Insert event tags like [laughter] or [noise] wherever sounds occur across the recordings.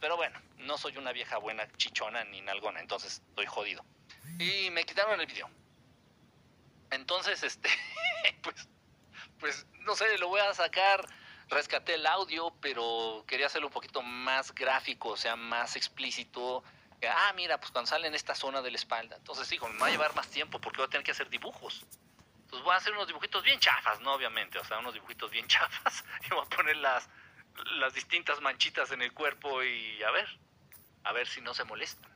Pero bueno, no soy una vieja buena chichona ni nalgona, entonces estoy jodido. Y me quitaron el video. Entonces, este, [laughs] pues, pues, no sé, lo voy a sacar. Rescaté el audio, pero quería hacerlo un poquito más gráfico, o sea, más explícito. Ah, mira, pues cuando sale en esta zona de la espalda. Entonces, sí, me va a llevar más tiempo porque voy a tener que hacer dibujos. Entonces voy a hacer unos dibujitos bien chafas, ¿no? Obviamente, o sea, unos dibujitos bien [laughs] chafas. Y voy a poner las, las distintas manchitas en el cuerpo y a ver, a ver si no se molestan.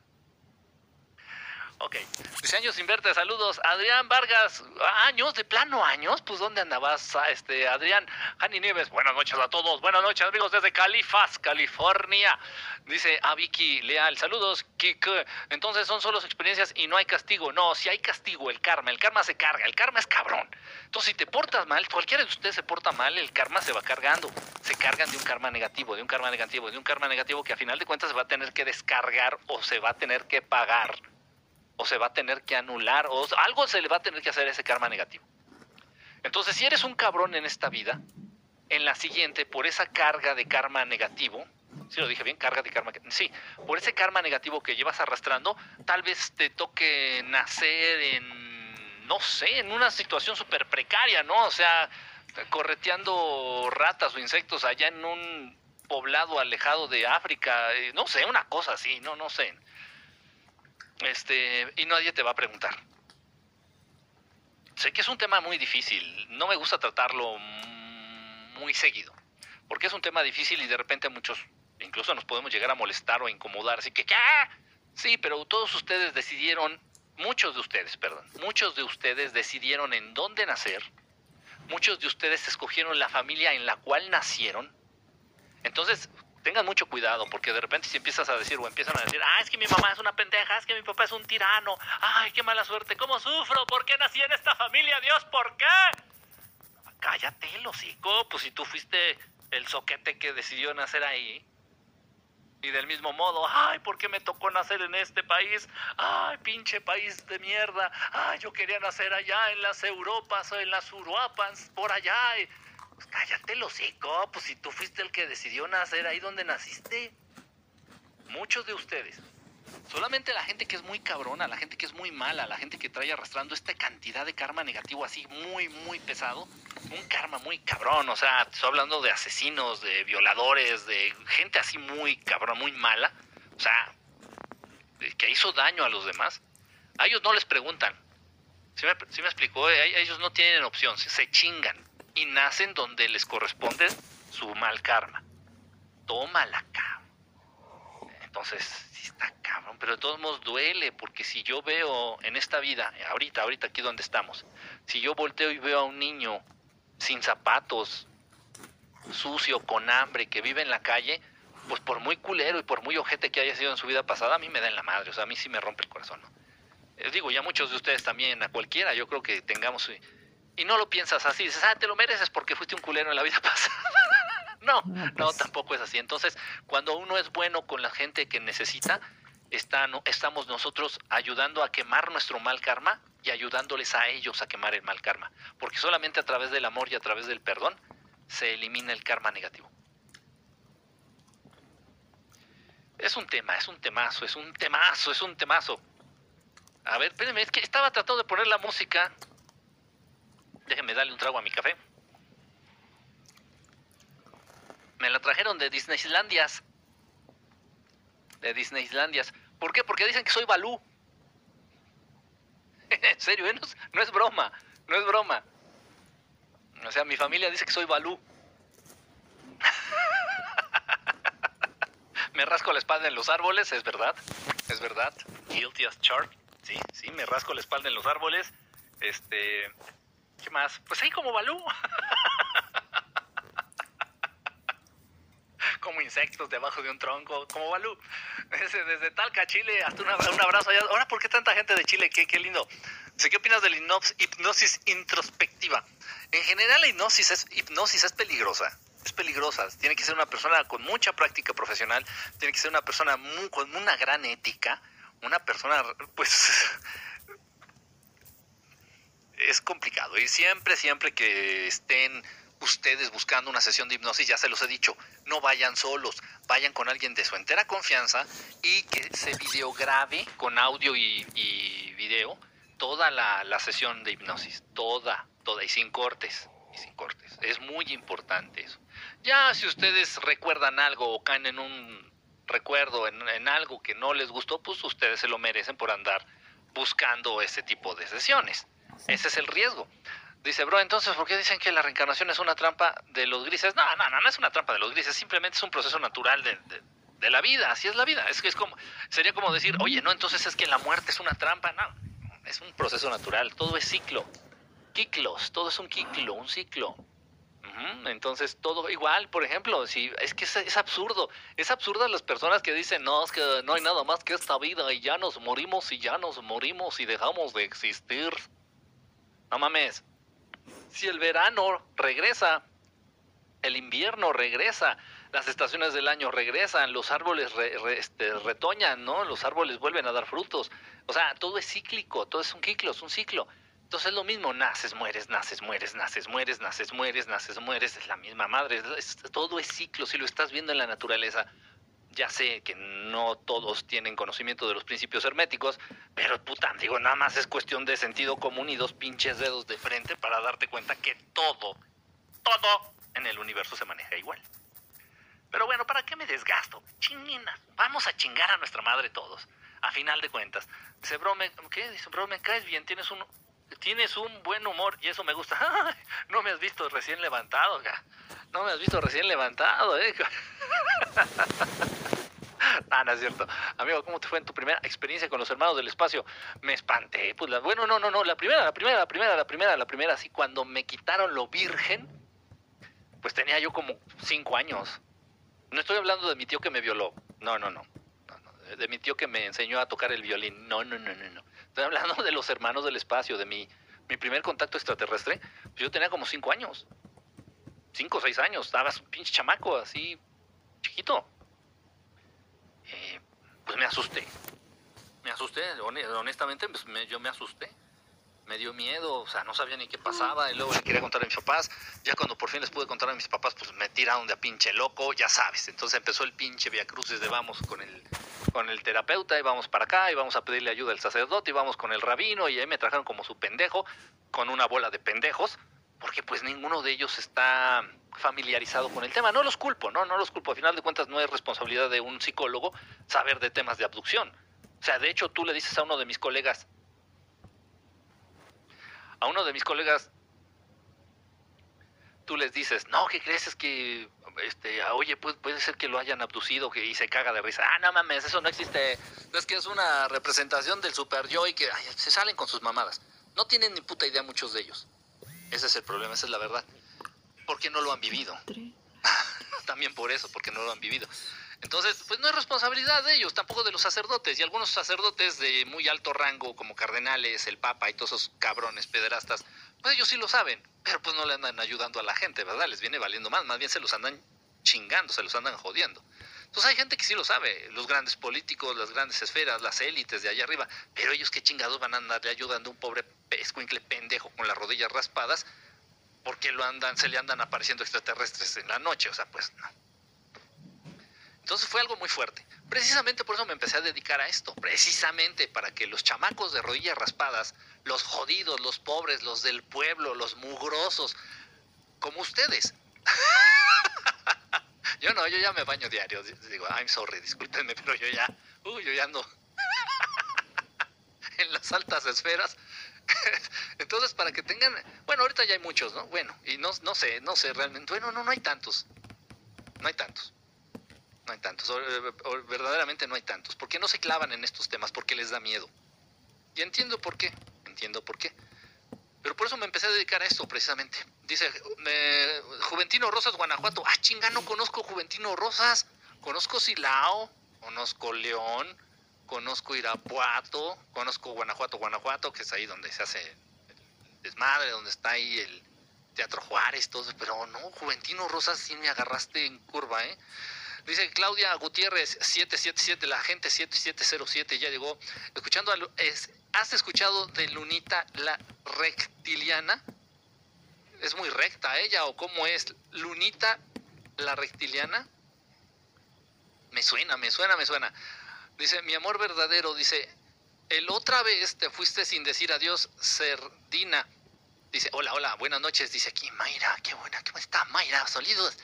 Ok. Dice años sin verte, saludos. Adrián Vargas, años, de plano años. Pues ¿dónde andabas, este, Adrián? Jani Nieves, buenas noches a todos. Buenas noches, amigos, desde Califas, California. Dice a Leal, saludos, Kik. Entonces son solo experiencias y no hay castigo. No, si hay castigo, el karma. El karma se carga, el karma es cabrón. Entonces, si te portas mal, cualquiera de ustedes se porta mal, el karma se va cargando. Se cargan de un karma negativo, de un karma negativo, de un karma negativo que a final de cuentas se va a tener que descargar o se va a tener que pagar o se va a tener que anular, o algo se le va a tener que hacer ese karma negativo. Entonces, si eres un cabrón en esta vida, en la siguiente, por esa carga de karma negativo, si lo dije bien, carga de karma, sí, por ese karma negativo que llevas arrastrando, tal vez te toque nacer en, no sé, en una situación súper precaria, ¿no? O sea, correteando ratas o insectos allá en un poblado alejado de África, eh, no sé, una cosa así, no, no sé. Este, y nadie te va a preguntar. Sé que es un tema muy difícil, no me gusta tratarlo muy seguido, porque es un tema difícil y de repente muchos incluso nos podemos llegar a molestar o incomodar, así que ¿qué? Sí, pero todos ustedes decidieron, muchos de ustedes, perdón, muchos de ustedes decidieron en dónde nacer, muchos de ustedes escogieron la familia en la cual nacieron. Entonces, tengan mucho cuidado, porque de repente si empiezas a decir o empiezan a decir, ah, es que mi mamá es una pendeja, es que mi papá es un tirano, ay, qué mala suerte, ¿cómo sufro? ¿Por qué nací en esta familia? Dios, ¿por qué? Cállate, el hocico, pues si tú fuiste el soquete que decidió nacer ahí. Y del mismo modo, ay, ¿por qué me tocó nacer en este país? Ay, pinche país de mierda. Ay, yo quería nacer allá en las Europas o en las Uruapas, por allá. Pues cállate el hocico, pues si tú fuiste el que decidió nacer ahí donde naciste. Muchos de ustedes. Solamente la gente que es muy cabrona, la gente que es muy mala, la gente que trae arrastrando esta cantidad de karma negativo así muy, muy pesado. Un karma muy cabrón, o sea, estoy hablando de asesinos, de violadores, de gente así muy cabrón, muy mala. O sea, que hizo daño a los demás. A ellos no les preguntan. ¿Sí me, me explicó? Eh, ellos no tienen opción, se chingan y nacen donde les corresponde su mal karma. Tómala, cabrón. Entonces, sí está cabrón, pero de todos modos duele, porque si yo veo en esta vida, ahorita, ahorita aquí donde estamos, si yo volteo y veo a un niño sin zapatos, sucio, con hambre, que vive en la calle, pues por muy culero y por muy ojete que haya sido en su vida pasada, a mí me da en la madre, o sea, a mí sí me rompe el corazón, ¿no? Les digo, ya muchos de ustedes también, a cualquiera, yo creo que tengamos eh, y no lo piensas así, dices, ah, te lo mereces porque fuiste un culero en la vida [laughs] pasada. [laughs] no, no, pues. tampoco es así. Entonces, cuando uno es bueno con la gente que necesita, estamos nosotros ayudando a quemar nuestro mal karma y ayudándoles a ellos a quemar el mal karma. Porque solamente a través del amor y a través del perdón se elimina el karma negativo. Es un tema, es un temazo, es un temazo, es un temazo. A ver, espérenme, es que estaba tratando de poner la música Déjenme darle un trago a mi café. Me la trajeron de Disneylandias. De Disneylandias. ¿Por qué? Porque dicen que soy Balú. [laughs] en serio, ¿eh? no, es broma. No es broma. O sea, mi familia dice que soy Balú. [laughs] me rasco la espalda en los árboles, es verdad. Es verdad. Guilty as charged. Sí, sí, me rasco la espalda en los árboles. Este, ¿Qué más? Pues ahí como Balú. [laughs] como insectos debajo de un tronco, como Balú. Desde, Talca, Chile, hasta un abrazo allá. Ahora, ¿por qué tanta gente de Chile? Qué, qué lindo. ¿qué opinas de la hipnosis introspectiva? En general, la hipnosis es, hipnosis es peligrosa. Es peligrosa. Tiene que ser una persona con mucha práctica profesional. Tiene que ser una persona con una gran ética. Una persona, pues, es complicado y siempre, siempre que estén ustedes buscando una sesión de hipnosis, ya se los he dicho, no vayan solos, vayan con alguien de su entera confianza y que se videograbe con audio y, video toda la, la, sesión de hipnosis, toda, toda, y sin cortes, y sin cortes. Es muy importante eso. Ya si ustedes recuerdan algo o caen en un recuerdo, en, en algo que no les gustó, pues ustedes se lo merecen por andar buscando ese tipo de sesiones. Ese es el riesgo. Dice, bro, entonces, ¿por qué dicen que la reencarnación es una trampa de los grises? No, no, no, no es una trampa de los grises, simplemente es un proceso natural de, de, de la vida, así es la vida. Es que es como, sería como decir, oye, no, entonces es que la muerte es una trampa, no, es un proceso natural, todo es ciclo, ciclos, todo es un ciclo, un ciclo. Entonces, todo igual, por ejemplo, si es que es, absurdo, es absurdo las personas que dicen, no, es que no hay nada más que esta vida y ya nos morimos y ya nos morimos y dejamos de existir. No mames, si el verano regresa, el invierno regresa, las estaciones del año regresan, los árboles re, este, retoñan, ¿no? Los árboles vuelven a dar frutos. O sea, todo es cíclico, todo es un ciclo, es un ciclo. Entonces es lo mismo, naces, mueres, naces, mueres, naces, mueres, naces, mueres, naces, mueres, es la misma madre, todo es ciclo, si lo estás viendo en la naturaleza. Ya sé que no todos tienen conocimiento de los principios herméticos, pero puta, digo, nada más es cuestión de sentido común y dos pinches dedos de frente para darte cuenta que todo, todo en el universo se maneja igual. Pero bueno, ¿para qué me desgasto? Chingina, vamos a chingar a nuestra madre todos. A final de cuentas, dice, bro, ¿qué? Dice, bro, me caes bien, tienes un, tienes un buen humor y eso me gusta. [laughs] no me has visto recién levantado, no me has visto recién levantado, eh. [laughs] [laughs] ah, no es cierto. Amigo, ¿cómo te fue en tu primera experiencia con los hermanos del espacio? Me espanté. Pues la, bueno, no, no, no, la primera, la primera, la primera, la primera, la primera, así cuando me quitaron lo virgen, pues tenía yo como cinco años. No estoy hablando de mi tío que me violó. No, no, no. no, no. De mi tío que me enseñó a tocar el violín. No, no, no, no, no. Estoy hablando de los hermanos del espacio, de mi, mi primer contacto extraterrestre. Pues yo tenía como cinco años. Cinco o seis años. Estabas un pinche chamaco, así, chiquito. Eh, pues me asusté. Me asusté, honestamente, pues me, yo me asusté. Me dio miedo, o sea, no sabía ni qué pasaba. Y luego le quería contar a mis papás. Ya cuando por fin les pude contar a mis papás, pues me tiraron de a pinche loco, ya sabes. Entonces empezó el pinche Via Cruces de vamos con el, con el terapeuta y vamos para acá y vamos a pedirle ayuda al sacerdote y vamos con el rabino y ahí me trajeron como su pendejo con una bola de pendejos porque pues ninguno de ellos está familiarizado con el tema. No los culpo, no, no los culpo. Al final de cuentas no es responsabilidad de un psicólogo saber de temas de abducción. O sea, de hecho tú le dices a uno de mis colegas, a uno de mis colegas, tú les dices, no, ¿qué crees? Es que, este, oye, pues, puede ser que lo hayan abducido que, y se caga de risa. Ah, no mames, eso no existe. Es que es una representación del super yo y que se salen con sus mamadas. No tienen ni puta idea muchos de ellos. Ese es el problema, esa es la verdad. Porque no lo han vivido. [laughs] También por eso, porque no lo han vivido. Entonces, pues no es responsabilidad de ellos, tampoco de los sacerdotes. Y algunos sacerdotes de muy alto rango, como cardenales, el papa y todos esos cabrones pederastas, pues ellos sí lo saben, pero pues no le andan ayudando a la gente, ¿verdad? Les viene valiendo más, más bien se los andan chingando, se los andan jodiendo. Entonces hay gente que sí lo sabe, los grandes políticos, las grandes esferas, las élites de allá arriba, pero ellos qué chingados van a andarle ayudando a un pobre escuincle pendejo con las rodillas raspadas, porque lo andan, se le andan apareciendo extraterrestres en la noche, o sea, pues no. Entonces fue algo muy fuerte. Precisamente por eso me empecé a dedicar a esto, precisamente para que los chamacos de rodillas raspadas, los jodidos, los pobres, los del pueblo, los mugrosos, como ustedes. [laughs] [laughs] yo no, yo ya me baño diario. Digo, I'm sorry, discúlpenme, [laughs] pero yo ya, uy, yo ya ando [laughs] en las altas esferas. Entonces, para que tengan, bueno, ahorita ya hay muchos, ¿no? Bueno, y no, no sé, no sé realmente, bueno, no, no hay tantos. No hay tantos no hay tantos, verdaderamente no hay tantos. ¿Por qué no se clavan en estos temas? Porque les da miedo. Y entiendo por qué, entiendo por qué. Pero por eso me empecé a dedicar a esto precisamente. Dice, eh, Juventino Rosas, Guanajuato. Ah, chinga, no conozco Juventino Rosas. Conozco Silao, conozco León, conozco Irapuato, conozco Guanajuato, Guanajuato, que es ahí donde se hace desmadre, donde está ahí el Teatro Juárez, todo. Pero no, Juventino Rosas sí me agarraste en curva, ¿eh? Dice Claudia Gutiérrez 777, la gente 7707 ya llegó. Escuchando, a, es, ¿has escuchado de Lunita la reptiliana? es muy recta ella o cómo es. Lunita, la reptiliana. Me suena, me suena, me suena. Dice, mi amor verdadero, dice, el otra vez te fuiste sin decir adiós, Cerdina. Dice, hola, hola, buenas noches. Dice aquí, Mayra, qué buena, ¿cómo está Mayra? Saludos.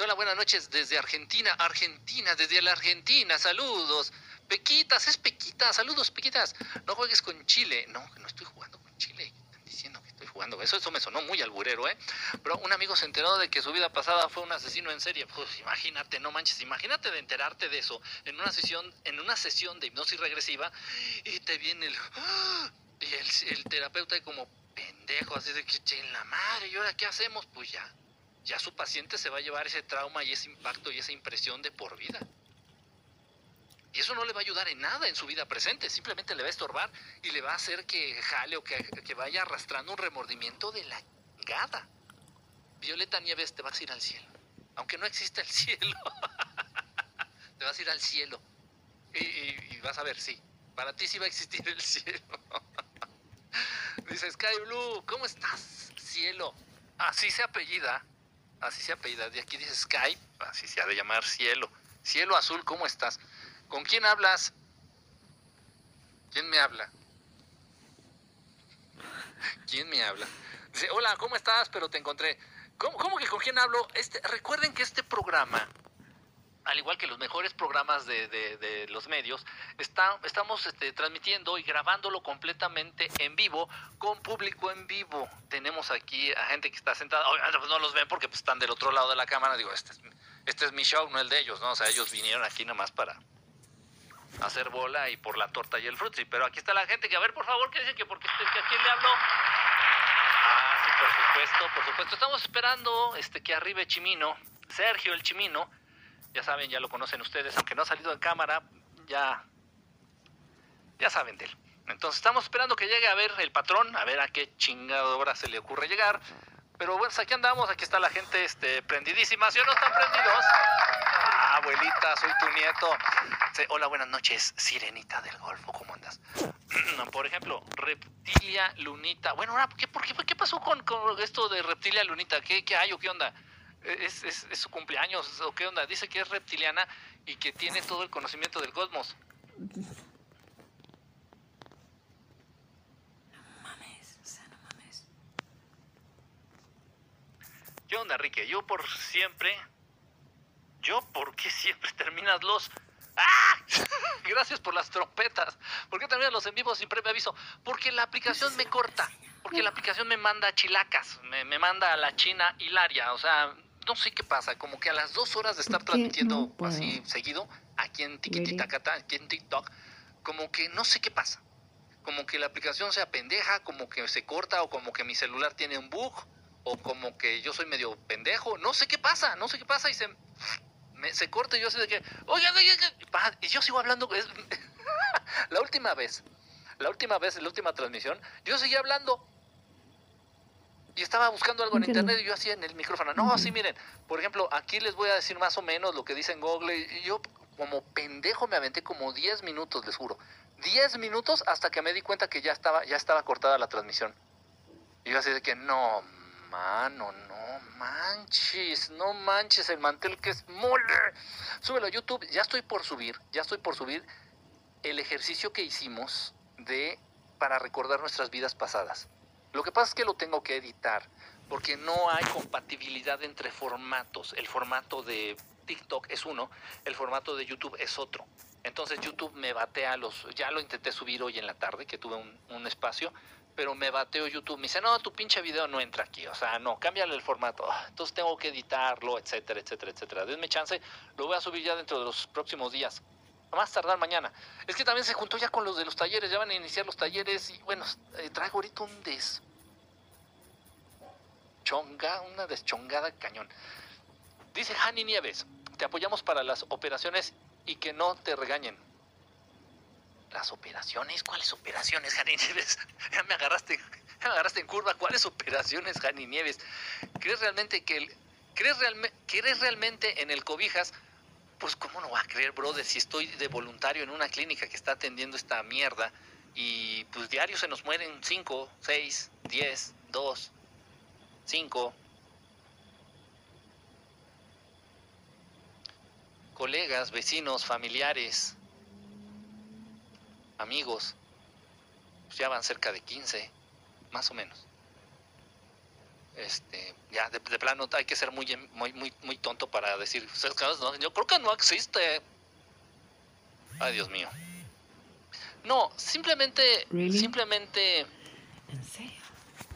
Hola, buenas noches desde Argentina, Argentina, desde la Argentina, saludos. Pequitas, es Pequita, saludos, Pequitas. No juegues con Chile. No, no estoy jugando con Chile. Están diciendo que estoy jugando. Eso, eso me sonó muy alburero, ¿eh? Pero un amigo se enteró de que su vida pasada fue un asesino en serie. Pues imagínate, no manches, imagínate de enterarte de eso en una sesión, en una sesión de hipnosis regresiva y te viene el. Y el, el terapeuta como pendejo, así de que, en la madre, ¿y ahora qué hacemos? Pues ya, ya su paciente se va a llevar ese trauma y ese impacto y esa impresión de por vida. Y eso no le va a ayudar en nada en su vida presente, simplemente le va a estorbar y le va a hacer que jale o que, que vaya arrastrando un remordimiento de la gada. Violeta Nieves, te vas a ir al cielo. Aunque no exista el [laughs] cielo, te vas a ir al cielo. Y, y vas a ver, sí, para ti sí va a existir el [laughs] cielo. Dice Sky Blue, ¿cómo estás, cielo? Así se apellida, así se apellida. De aquí dice Sky, así se ha de llamar cielo. Cielo azul, ¿cómo estás? ¿Con quién hablas? ¿Quién me habla? [laughs] ¿Quién me habla? Dice, hola, ¿cómo estás? Pero te encontré. ¿Cómo, que con quién hablo? Este, recuerden que este programa al igual que los mejores programas de, de, los medios, está, estamos este, transmitiendo y grabándolo completamente en vivo, con público en vivo. Tenemos aquí a gente que está sentada, obviamente pues no los ven porque pues, están del otro lado de la cámara, digo, este es, este es mi show, no el de ellos, ¿no? O sea, ellos vinieron aquí nomás para hacer bola y por la torta y el frutzi, pero aquí está la gente que, a ver, por favor, ¿qué dicen que porque que a quién le hablo? Ah, sí, por supuesto, por supuesto. Estamos esperando este que arribe Chimino, Sergio el Chimino, ya saben, ya lo conocen ustedes, aunque no ha salido en cámara, ya, ya saben de él. Entonces estamos esperando que llegue a ver el patrón, a ver a qué chingada hora se le ocurre llegar. Pero bueno, aquí andamos, aquí está la gente este, prendidísima, ¿sí o no están prendidos? Abuelita, soy tu nieto. hola, buenas noches, sirenita del Golfo, ¿cómo andas? [clears throat] Por ejemplo, reptilia lunita. Bueno, ¿qué, por qué, pasó con, esto de reptilia lunita? ¿Qué, hay o qué onda? es, su cumpleaños o qué onda. Dice que es reptiliana y que tiene todo el conocimiento del cosmos. ¿Qué onda, Rique? Yo por siempre. Yo, ¿por qué siempre [laughs] terminas los.? ¡Ah! [laughs] Gracias por las trompetas. ¿Por qué terminas los en vivo sin previo aviso? Porque la aplicación me corta. Porque la aplicación me manda a chilacas. Me, me manda a la China hilaria. O sea, no sé qué pasa, como que a las dos horas de estar transmitiendo así seguido, aquí en Tikititacata, aquí en TikTok, como que no sé qué pasa. Como que la aplicación se apendeja, como que se corta, o como que mi celular tiene un bug, o como que yo soy medio pendejo, no sé qué pasa, no sé qué pasa, y se, se corta y yo sé de que, oiga, y yo sigo hablando, [laughs] la última vez, la última vez, la última transmisión, yo seguía hablando, y estaba buscando algo en internet y yo hacía en el micrófono. No, sí, miren, por ejemplo, aquí les voy a decir más o menos lo que dice en Google. Y yo, como pendejo, me aventé como 10 minutos, les juro. 10 minutos hasta que me di cuenta que ya estaba, ya estaba cortada la transmisión. Y yo así de que, no, mano, no manches, no manches el mantel que es mole. Súbelo a YouTube, ya estoy por subir, ya estoy por subir el ejercicio que hicimos de para recordar nuestras vidas pasadas. Lo que pasa es que lo tengo que editar porque no hay compatibilidad entre formatos. El formato de TikTok es uno, el formato de YouTube es otro. Entonces YouTube me batea los, ya lo intenté subir hoy en la tarde, que tuve un, espacio, pero me bateó YouTube. Me dice, no, tu pinche video no entra aquí. O sea, no, cámbiale el formato. Ah, entonces tengo que editarlo, etcétera, etcétera, etcétera. Denme chance, lo voy a subir ya dentro de los próximos días. A más tardar mañana. Es que también se juntó ya con los de los talleres, ya van a iniciar los talleres y bueno, eh, traigo ahorita un des chonga, una deschongada cañón. Dice Hani Nieves, te apoyamos para las operaciones y que no te regañen. ¿Las operaciones? ¿Cuáles operaciones, Hani Nieves? [laughs] ya me agarraste, me agarraste en curva. ¿Cuáles operaciones, Hani Nieves? ¿Crees realmente que el, crees, crees realmente en el cobijas? Pues cómo no va a creer, brother, si estoy de voluntario en una clínica que está atendiendo esta mierda y pues diario se nos mueren 5, 6, 10, 2, cinco, colegas, vecinos, familiares, amigos, pues ya van cerca de 15, más o menos. Este, ya de, plano hay que ser muy, muy, muy, muy tonto para decir, yo creo que no existe. Ay, Dios mío. No, simplemente, simplemente,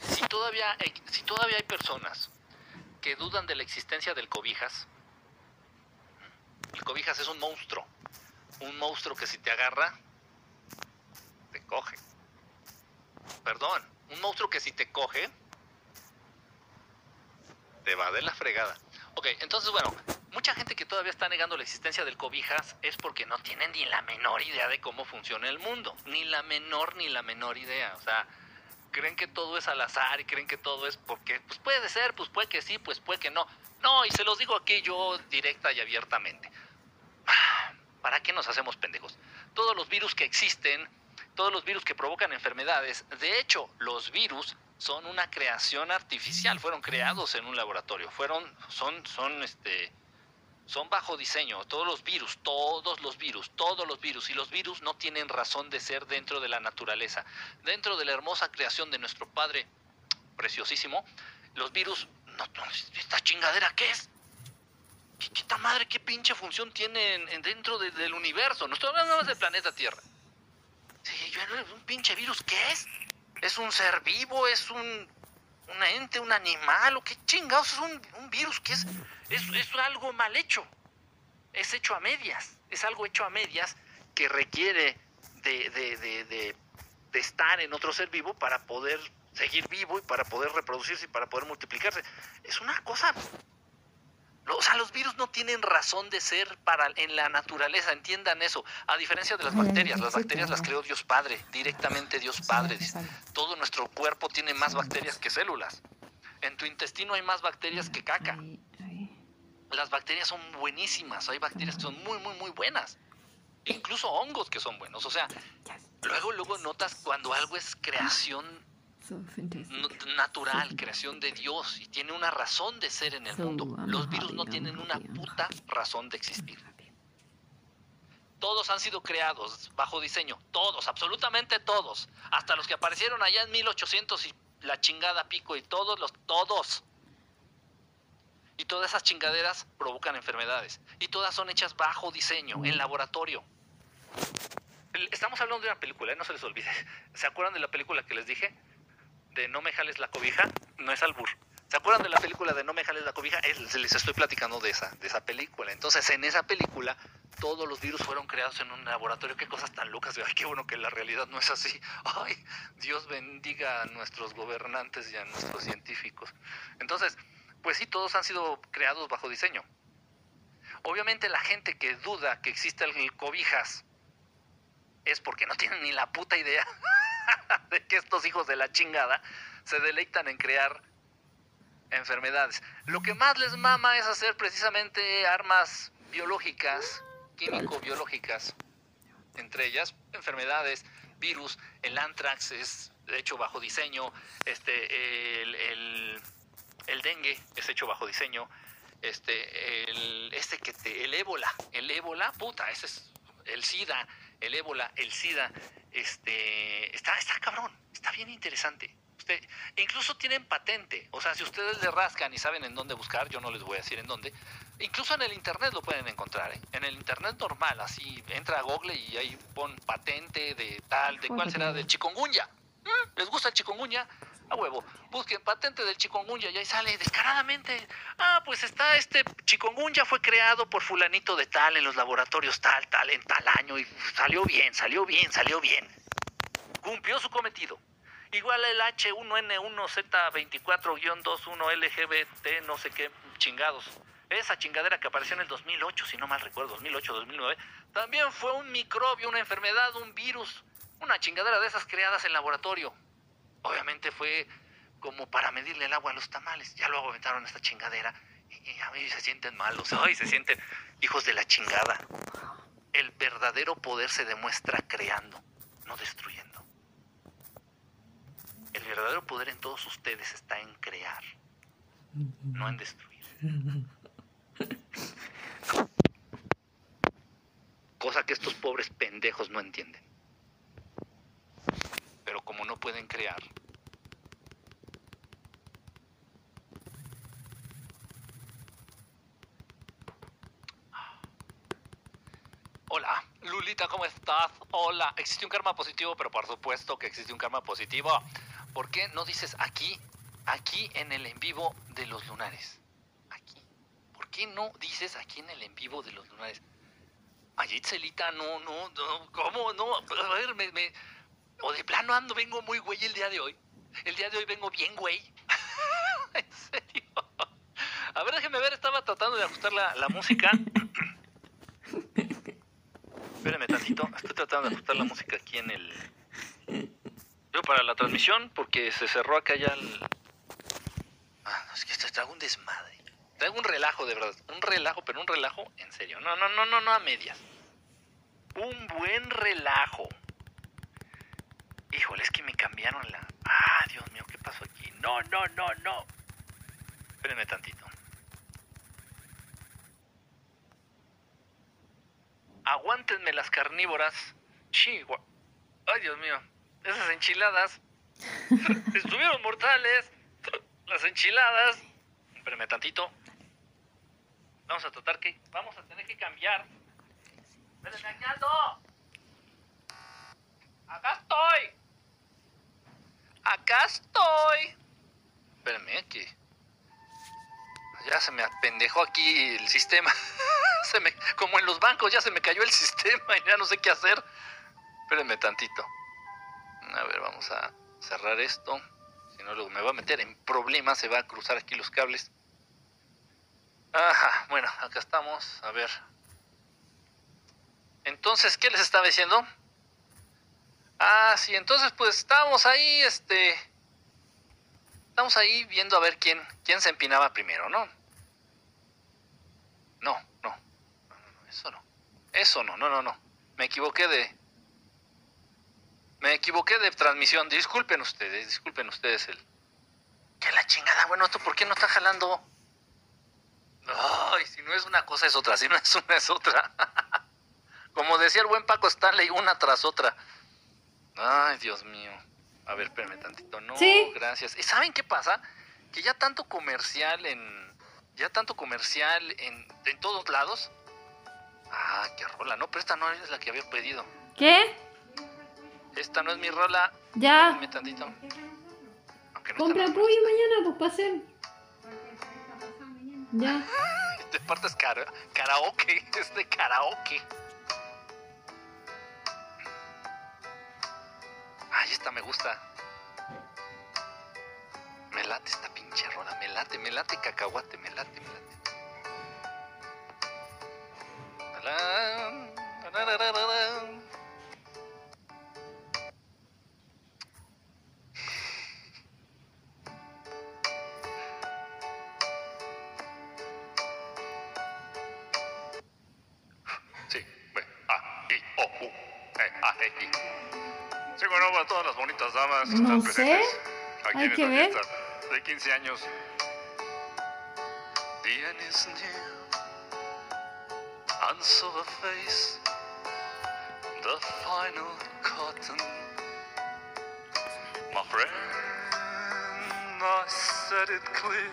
si todavía, si todavía hay personas que dudan de la existencia del cobijas, el cobijas es un monstruo. Un monstruo que si te agarra, coge. Perdón, un monstruo que si te coge, te va de la fregada. Ok, entonces bueno, mucha gente que todavía está negando la existencia del cobijas es porque no tienen ni la menor idea de cómo funciona el mundo. Ni la menor, ni la menor idea. O sea, creen que todo es al azar y creen que todo es porque, pues puede ser, pues puede que sí, pues puede que no. No, y se los digo aquí yo directa y abiertamente. [sighs] ¿Para qué nos hacemos pendejos? Todos los virus que existen, todos los virus que provocan enfermedades, de hecho, los virus son una creación artificial, fueron creados en un laboratorio, fueron, son, son, este, son bajo diseño, todos los virus, todos los virus, todos los virus, y los virus no tienen razón de ser dentro de la naturaleza, dentro de la hermosa creación de nuestro Padre preciosísimo, los virus, no, esta chingadera, ¿qué es? ¿Qué, qué madre, qué pinche función tienen dentro del universo? No estoy hablando más del planeta Tierra. Sí, yo, un pinche virus, ¿qué es? ¿Es un ser vivo? ¿Es un, un ente, un animal? ¿O qué chingados es un, virus? ¿Qué es? es? Es algo mal hecho. Es hecho a medias. Es algo hecho a medias que requiere de, de, de, de, estar en otro ser vivo para poder seguir vivo y para poder reproducirse y para poder multiplicarse. Es una cosa o sea, los virus no tienen razón de ser para en la naturaleza, entiendan eso. A diferencia de las bacterias, las bacterias las creó Dios Padre, directamente Dios Padre. Todo nuestro cuerpo tiene más bacterias que células. En tu intestino hay más bacterias que caca. Las bacterias son buenísimas, hay bacterias que son muy, muy, muy buenas. Incluso hongos que son buenos. O sea, luego, luego notas cuando algo es creación natural, creación de Dios y tiene una razón de ser en el mundo. Los virus no tienen una puta razón de existir. Todos han sido creados bajo diseño, todos, absolutamente todos, hasta los que aparecieron allá en 1800 y la chingada pico y todos los todos. Y todas esas chingaderas provocan enfermedades y todas son hechas bajo diseño, en laboratorio. Estamos hablando de una película, ¿eh? no se les olvide. [laughs] ¿Se acuerdan de la película que les dije? De No me jales la cobija, no es albur. ¿Se acuerdan de la película de No me jales la cobija? les estoy platicando de esa, de esa película. Entonces, en esa película, todos los virus fueron creados en un laboratorio. Qué cosas tan locas. Ay, qué bueno que la realidad no es así. [laughs] Ay, Dios bendiga a nuestros gobernantes y a nuestros científicos. Entonces, pues sí, todos han sido creados bajo diseño. Obviamente la gente que duda que existe cobijas es porque no tienen ni la puta idea [laughs] [laughs] de que estos hijos de la chingada se deleitan en crear enfermedades. Lo que más les mama es hacer precisamente armas biológicas, químico-biológicas, entre ellas enfermedades, virus, el anthrax es hecho bajo diseño, este, el, el, dengue es hecho bajo diseño, este, el, este que te, el ébola, el ébola, puta, ese es el SIDA, el ébola, el SIDA, este, está, está cabrón, está bien interesante. Usted, incluso tienen patente, o sea, si ustedes le rascan y saben en dónde buscar, yo no les voy a decir en dónde, incluso en el internet lo pueden encontrar, ¿eh? en el internet normal, así entra a Google y ahí pon patente de tal, de cuál será, del chikungunya. ¿Mm? ¿Les gusta el chikungunya? A huevo. Busquen patente del chikungunya y ahí sale descaradamente. Ah, pues está este chikungunya fue creado por fulanito de tal en los laboratorios tal, tal, en tal año y salió bien, salió bien, salió bien. Cumplió su cometido. Igual el H1N1Z24-21LGBT, no sé qué chingados. Esa chingadera que apareció en el 2008, si no mal recuerdo, 2008, 2009, también fue un microbio, una enfermedad, un virus, una chingadera de esas creadas en laboratorio obviamente fue como para medirle el agua a los tamales. Ya luego aventaron esta chingadera y a mí se sienten malos, ay, se sienten hijos de la chingada. El verdadero poder se demuestra creando, no destruyendo. El verdadero poder en todos ustedes está en crear, no en destruir. [laughs] Cosa que estos pobres pendejos no entienden. Pero como no pueden crear, Hola, Lulita, ¿cómo estás? Hola, existe un karma positivo, pero por supuesto que existe un karma positivo. ¿Por qué no dices aquí, aquí en el en vivo de los lunares? Aquí. ¿Por qué no dices aquí en el en vivo de los lunares? Ay, Itzelita, no, no, no, ¿cómo? No, a ver, me, me... O de plano ando, vengo muy güey el día de hoy. El día de hoy vengo bien güey. [laughs] en serio. A ver, déjeme ver, estaba tratando de ajustar la, la música. Espérenme tantito, estoy tratando de ajustar la música aquí en el... Yo para la transmisión, porque se cerró acá ya el... Ah, no, es que esto traigo un desmadre. Traigo un relajo, de verdad. Un relajo, pero un relajo en serio. No, no, no, no, no a medias. Un buen relajo. Híjole, es que me cambiaron la... Ah, Dios mío, ¿qué pasó aquí? No, no, no, no. Espérenme tantito. Aguántenme las carnívoras. Chihuahua. Ay, Dios mío. Esas enchiladas. [laughs] Estuvieron mortales. Las enchiladas. Espérenme tantito. Vamos a tratar que... Vamos a tener que cambiar. Espérenme, acá ando. Acá estoy. Acá estoy. Espérenme, que... Ya se me apendejó aquí el sistema. [laughs] se me, como en los bancos, ya se me cayó el sistema y ya no sé qué hacer. Espérenme tantito. A ver, vamos a cerrar esto. Si no, luego me va a meter en problemas. Se va a cruzar aquí los cables. Ajá, bueno, acá estamos. A ver. Entonces, ¿qué les estaba diciendo? Ah, sí, entonces pues estábamos ahí, este... Estamos ahí viendo a ver quién, quién se empinaba primero, ¿no? No, no, eso no. Eso no, no, no, no. Me equivoqué de... Me equivoqué de transmisión. Disculpen ustedes, disculpen ustedes el... ¿Qué la chingada? Bueno, ¿esto por qué no está jalando? Ay, si no es una cosa es otra, si no es una es otra. [laughs] Como decía el buen Paco Stanley, una tras otra. Ay, Dios mío. A ver, espérame tantito. No, Sí. gracias. ¿Y saben qué pasa? Que ya tanto comercial en... Ya tanto comercial en, en todos lados. Ah, qué rola. No, pero esta no es la que había pedido. ¿Qué? Esta no es mi rola. Ya. Espérame tantito. No Compra pollo mañana, pues hacer. Ya. [laughs] De parte es cara- karaoke. Es de karaoke. Ay, esta me gusta. Me late esta pinche rola. Me late, me late cacahuate. Me late, me late. Sí, B, A, I, O, U, E, A, E, I. Sí, bueno, para todas las bonitas damas que No están sé. presentes aquí Hay en que esta ver. de 15 años. The end is near, and so I face the final curtain. My friend, I said it clear.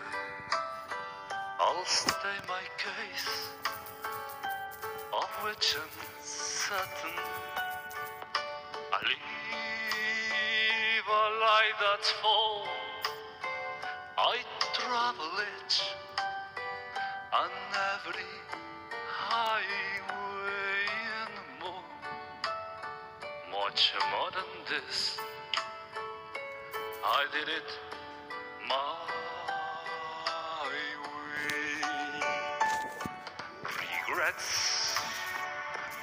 I'll stay my case of which I'm certain. I live a life that's full. I travel it on every highway and more. Much more than this, I did it my way regrets.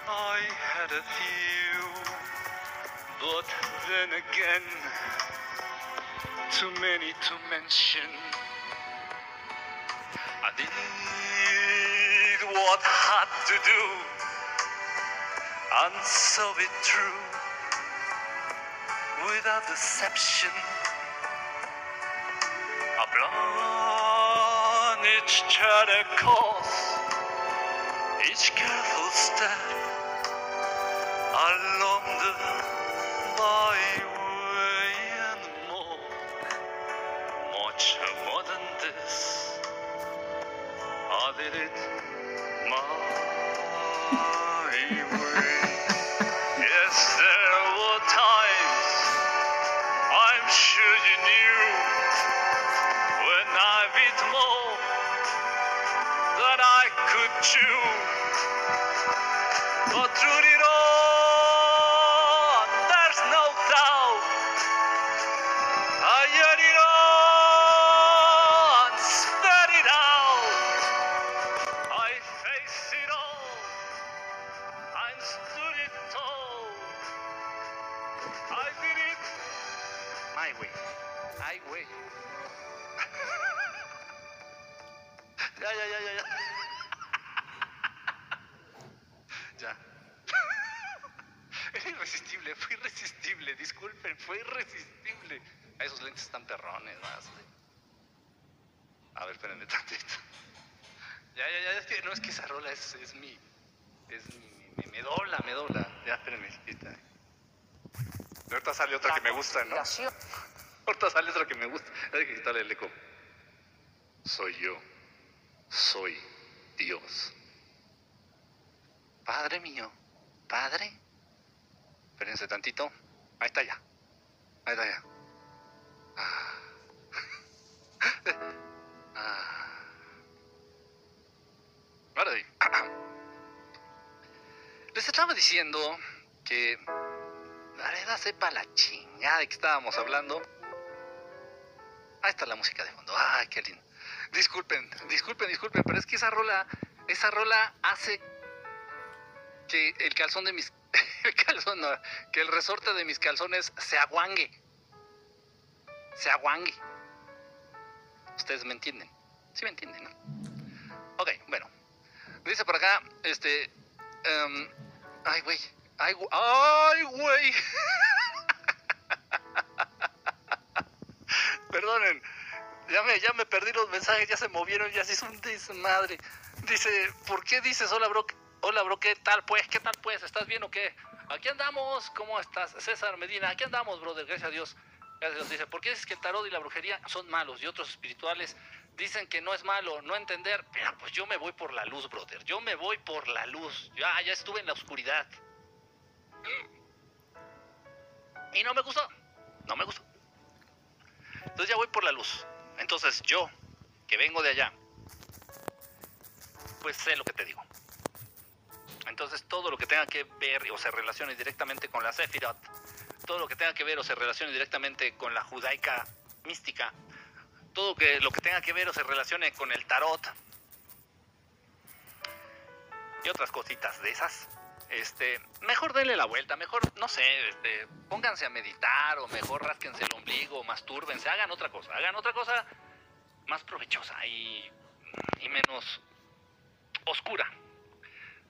I had a few, but then again, too many to mention. I did what had to do, and so it true, without deception. I on each charted course, each careful step gusta, ¿no? [laughs] Ahorita sale otra que me gusta. Hay que quitarle el eco. Soy yo. Soy Dios. Padre mío. Padre. Espérense tantito. Ahí está ya. Ahí está ya. Ah. [laughs] Ah. Ahora sí. [clears throat] Les estaba diciendo que verdad sepa la chingada de que estábamos hablando. Ahí está la música de fondo. Ay, qué lindo. Disculpen, disculpen, disculpen, pero es que esa rola, esa rola hace que el calzón de mis, [laughs] el calzón, no, que el resorte de mis calzones se aguangue. Se aguangue. Ustedes me entienden. Sí me entienden, ¿no? Ok, bueno. Dice por acá, este, em, ay, güey, ay, güey. [laughs] Perdonen, ya me, ya me perdí los mensajes, ya se movieron, ya se hizo un desmadre. Dice, ¿por qué dices hola, bro? Hola, bro, ¿qué tal, pues? ¿Qué tal, pues? ¿Estás bien o qué? Aquí andamos, ¿cómo estás? César Medina, aquí andamos, brother, gracias a Dios. Gracias a Dios. Dice, ¿por qué dices que el tarot y la brujería son malos y otros espirituales dicen que no es malo, no entender? Mira, pues yo me voy por la luz, brother. Yo me voy por la luz. Ya, ya estuve en la oscuridad. Y no me gustó. No me gustó. Entonces ya voy por la luz. Entonces yo, que vengo de allá, pues sé lo que te digo. Entonces todo lo que tenga que ver o se relacione directamente con la Sefirot, todo lo que tenga que ver o se relacione directamente con la judaica mística, todo lo que tenga que ver o se relacione con el tarot y otras cositas de esas, este, mejor denle la vuelta, mejor, no sé, este, pónganse a meditar o mejor rásquense el ombligo, mastúrbense, hagan otra cosa, hagan otra cosa más provechosa y, menos oscura.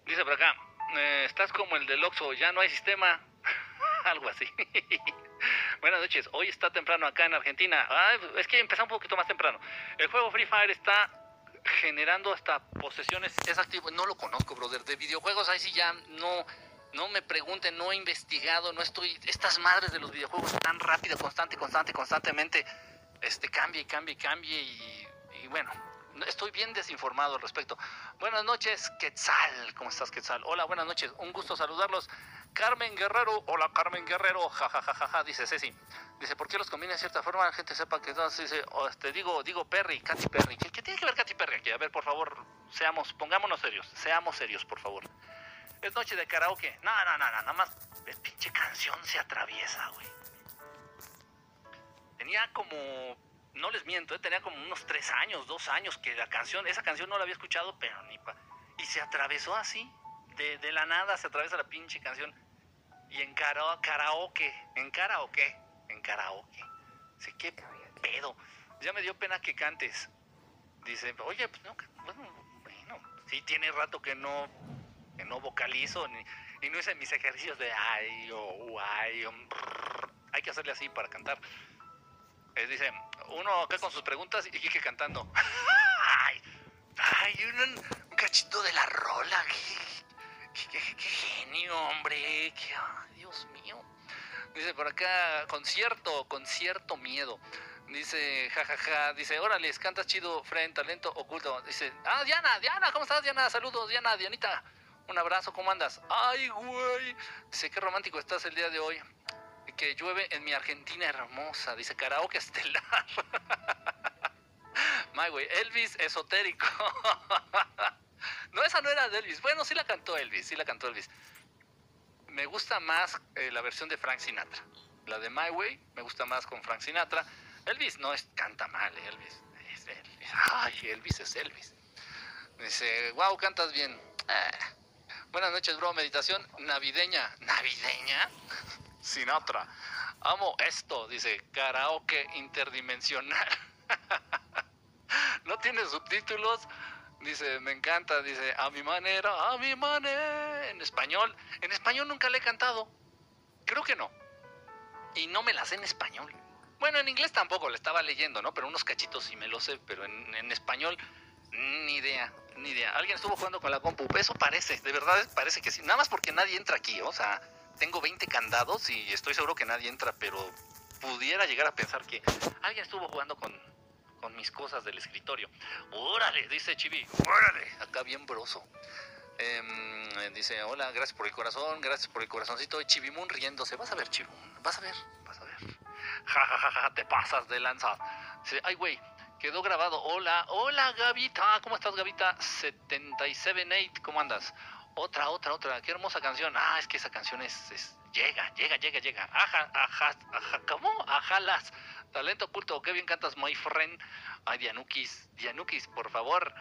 Dice por acá, eh, estás como el del Oxxo, ya no hay sistema, [laughs] algo así. [laughs] Buenas noches, hoy está temprano acá en Argentina. Es que empezó un poquito más temprano. El juego Free Fire está generando hasta posesiones. Es activo, no lo conozco, brother. De videojuegos, ahí sí ya no, no me pregunten, no he investigado, no estoy. Estas madres de los videojuegos tan rápido, constante, constante, constantemente, este, cambia y cambia y, y bueno. Estoy bien desinformado al respecto. Buenas noches, Quetzal. ¿Cómo estás, Quetzal? Hola, buenas noches. Un gusto saludarlos. Carmen Guerrero. Hola, Carmen Guerrero. Ja, ja, ja, ja, dice Ceci. Dice, ¿por qué los combina de cierta forma? La gente sepa que entonces dice, o este, digo, digo Perry, Katy Perry. ¿Qué, tiene que ver Katy Perry aquí? A ver, por favor, seamos, pongámonos serios. Seamos serios, por favor. Es noche de karaoke. No, no, no, no, nada más. El pinche canción se atraviesa, güey. Tenía como no les miento, ¿eh? tenía como unos tres años, dos años que la canción, esa canción no la había escuchado, pero ni pa. Y se atravesó así, de, la nada se atraviesa la pinche canción. Y en kara- karaoke, en karaoke, en karaoke. Dice, qué pedo. Ya me dio pena que cantes. Dice, oye, pues no, bueno, bueno, sí tiene rato que no, que no vocalizo ni, y no hice mis ejercicios de ay, oh, ay, hay que hacerle así para cantar. Eh, dice, uno acá con sus preguntas y Kike cantando. [laughs] Ay, un, un cachito de la rola. Qué, qué- genio, hombre. Qué, Dios mío. Dice por acá, concierto, concierto miedo. Dice, jajaja, dice, órale, cantas chido, friend, talento oculto. Dice, ah, Diana, Diana, ¿cómo estás, Diana? Saludos, Diana, Dianita. Un abrazo, ¿cómo andas? Ay, güey. Dice, qué romántico estás el día de hoy. Que llueve en mi Argentina hermosa. Dice, karaoke estelar. [laughs] My güey, Elvis esotérico. [laughs] [laughs] no, esa no era de Elvis. Bueno, sí la cantó Elvis, sí la cantó Elvis. Me gusta más eh, la versión de Frank Sinatra. La de My Way me gusta más con Frank Sinatra. Elvis no es, canta mal, eh, Elvis. Es Elvis. Ay, Elvis es Elvis. Dice, wow, cantas bien. Ah. Buenas noches, bro. Meditación navideña. ¿Navideña? [laughs] Sinatra. Amo esto, dice, karaoke interdimensional. [laughs] no tiene subtítulos. Dice, me encanta, dice, a mi manera, a mi manera. En español. En español nunca le he cantado. Creo que no. Y no me la sé en español. Bueno, en inglés tampoco, le estaba leyendo, ¿no? Pero unos cachitos sí me lo sé, pero en, en español ni idea, ni idea. Alguien estuvo jugando con la compu. Eso parece, de verdad parece que sí. Nada más porque nadie entra aquí, o sea, tengo 20 candados y estoy seguro que nadie entra, pero pudiera llegar a pensar que alguien estuvo jugando con, con mis cosas del escritorio. Órale, dice Chibi, órale, acá bien broso. Em, dice, hola, gracias por el corazón, gracias por el corazoncito de Chibimun riéndose. Vas a ver, Chibimun, vas a ver, vas a ver. Ja, ja, ja, ja, te pasas de lanza. Dice, ay, güey, quedó grabado. Hola, hola, Gavita. ¿Cómo estás, Gavita? 778, ¿cómo andas? Otra, otra, otra. Qué hermosa canción. Ah, es que esa canción es, es- llega, llega, llega, llega. Ajá, ajá, ajá, ¿cómo? Ajalas. Talento oculto, qué bien cantas, my friend. Ay, Dianukis, Dianukis, por favor.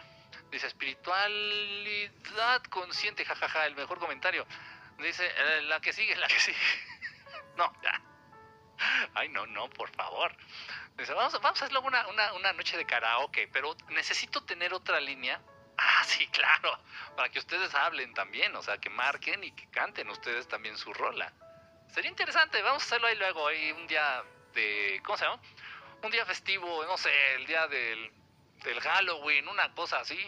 Dice, espiritualidad consciente, jajaja, el mejor comentario. Dice, eh, la que sigue, la que sigue. [laughs] no, ya. Ay, no, no, por favor. Dice, vamos, vamos a hacerlo una, una, una noche de karaoke, pero necesito tener otra línea. Ah, sí, claro, para que ustedes hablen también, o sea, que marquen y que canten ustedes también su rola. Sería interesante, vamos a hacerlo ahí luego, ahí un día de, ¿cómo se llama? Un día festivo, no sé, el día del, del Halloween, una cosa así.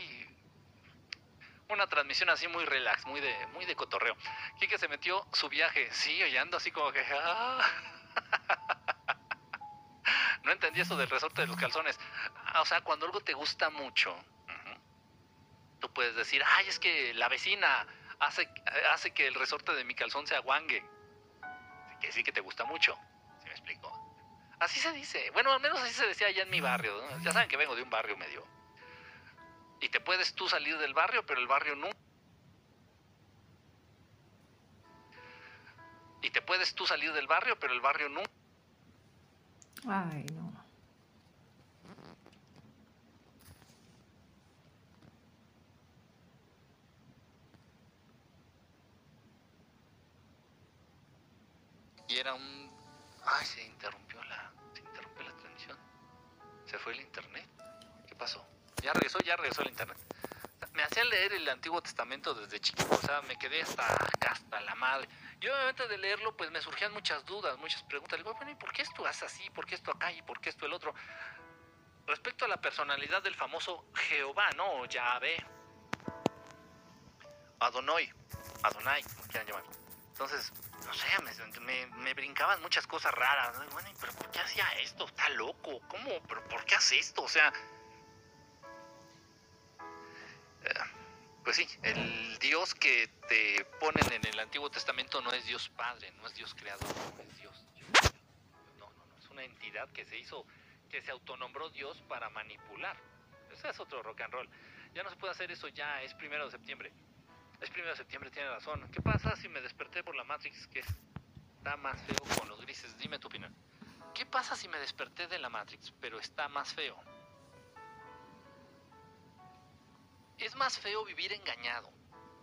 Una transmisión así muy relax, muy de, muy de cotorreo. Kike se metió su viaje, sí, y ando así como que... [laughs] ah. No entendí eso del resorte de los calzones. Ah, O sea, cuando algo te gusta mucho, tú puedes decir, ay, es que la vecina hace, hace que el resorte de mi calzón se aguangue. Que sí que te gusta mucho. ¿Sí me explico? Así se dice. Bueno, al menos así se decía allá en mi barrio. Ya saben que vengo de un barrio medio. Y te puedes tú salir del barrio, pero el barrio nunca. Y te puedes tú salir del barrio, pero el barrio nunca. Ay, no. Y era un... Ay, se interrumpió la... Se interrumpió la transmisión. Se fue el internet. ¿Qué pasó? Ya regresó, ya regresó el internet. Me hacían leer el Antiguo Testamento desde chiquito, o sea, me quedé hasta hasta la madre. Y obviamente de leerlo, pues me surgían muchas dudas, muchas preguntas. Digo, bueno, ¿y por qué esto hace así? ¿Por qué esto acá? ¿Y por qué esto el otro? Respecto a la personalidad del famoso Jehová, ¿no? Yahvé. Adonai. Adonai, como quieran llamar. Entonces, no sé, me, me- me brincaban muchas cosas raras. ¿no? Bueno, ¿y ¿pero por qué hacía esto? Está loco. ¿Cómo? ¿Pero por qué hace esto? O sea... eh, Pues sí, el Dios que te ponen en el Antiguo Testamento no es Dios Padre, no es Dios Creador, no es Dios. No, no, no, es una entidad que se hizo, que se autonombró Dios para manipular. Ese es otro rock and roll. Ya no se puede hacer eso ya, es primero de septiembre. Es primero de septiembre, tiene razón. ¿Qué pasa si me desperté por la Matrix que está más feo con los grises? Dime tu opinión. ¿Qué pasa si me desperté de la Matrix, pero está más feo? Es más feo vivir engañado.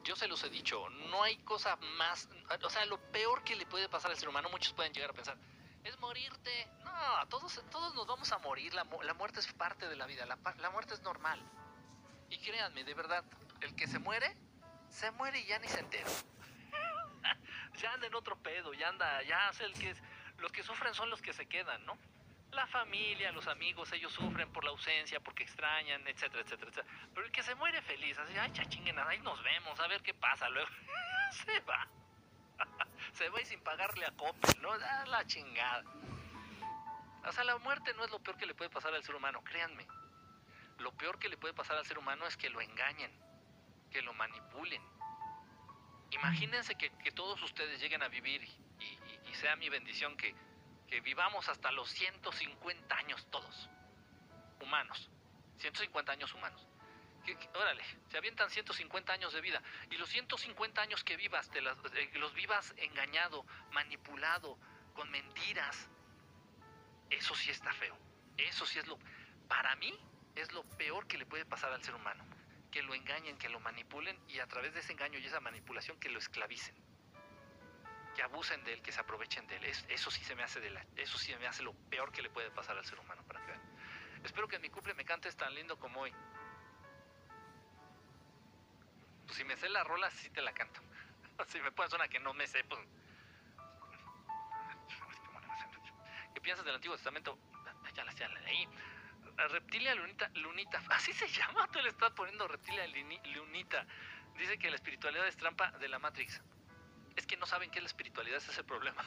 Yo se los he dicho, no hay cosa más, o sea, lo peor que le puede pasar al ser humano, muchos pueden llegar a pensar, es morirte. No, todos, todos nos vamos a morir, la, la muerte es parte de la vida, la, la muerte es normal. Y créanme, de verdad, el que se muere, se muere y ya ni se entera. [laughs] ya anda en otro pedo, ya anda, ya hace el que es, los que sufren son los que se quedan, ¿no? La familia, los amigos, ellos sufren por la ausencia, porque extrañan, etcétera, etcétera, etcétera. Pero el que se muere feliz, así, ay, ya chinguen, ahí nos vemos, a ver qué pasa luego. [laughs] se va. [laughs] se va y sin pagarle a Coppel, ¿no? Da la chingada. O sea, la muerte no es lo peor que le puede pasar al ser humano, créanme. Lo peor que le puede pasar al ser humano es que lo engañen, que lo manipulen. Imagínense que, todos ustedes lleguen a vivir y, sea mi bendición que, que vivamos hasta los 150 años todos, humanos, 150 años humanos. órale, se avientan 150 años de vida y los 150 años que vivas, te eh, los vivas engañado, manipulado, con mentiras, eso sí está feo. Eso sí es lo, para mí, es lo peor que le puede pasar al ser humano. Que lo engañen, que lo manipulen y a través de ese engaño y esa manipulación que lo esclavicen. Que abusen de él, que se aprovechen de él. eso sí se me hace de la, eso sí me hace lo peor que le puede pasar al ser humano para que. Espero que en mi cumple me cantes tan lindo como hoy. Pues si me sé la rola, sí te la canto. [laughs] si me pones una que no me sé, pues [laughs] ¿Qué piensas del Antiguo Testamento? Ya la, leí. Reptilia lunita, lunita, [laughs] así se llama, tú le estás poniendo reptilia lunita. Dice que la espiritualidad es trampa de la Matrix. Es que no saben qué es la espiritualidad, ese es el problema.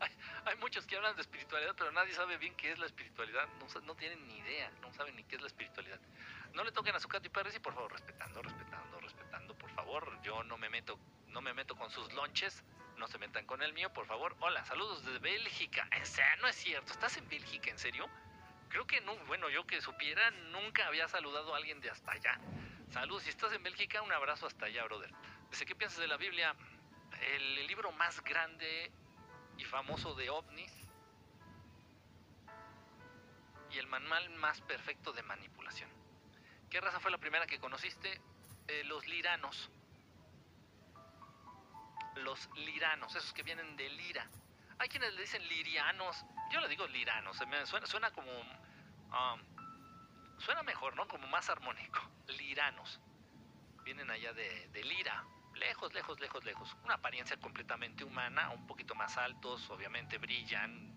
[laughs] hay, muchos que hablan de espiritualidad, pero nadie sabe bien qué es la espiritualidad. No, no, tienen ni idea, no saben ni qué es la espiritualidad. No le toquen a su Katy Perry, y por favor, respetando, respetando, respetando, por favor. Yo no me meto, no me meto con sus lonches no se metan con el mío, por favor. Hola, saludos desde Bélgica. O sea, no es cierto, ¿estás en Bélgica, en serio? Creo que no, bueno, yo que supiera, nunca había saludado a alguien de hasta allá. Saludos, si estás en Bélgica, un abrazo hasta allá, brother. Dice, ¿qué piensas de la Biblia? El libro más grande y famoso de ovnis y el manual más perfecto de manipulación. ¿Qué raza fue la primera que conociste? Eh, los liranos los liranos, esos que vienen de lira. Hay quienes le dicen lirianos, yo le digo liranos, suena, suena como... Um, suena mejor, ¿no? Como más armónico. Liranos. Vienen allá de, Lira, lejos, lejos, lejos, lejos. Una apariencia completamente humana, un poquito más altos, obviamente brillan.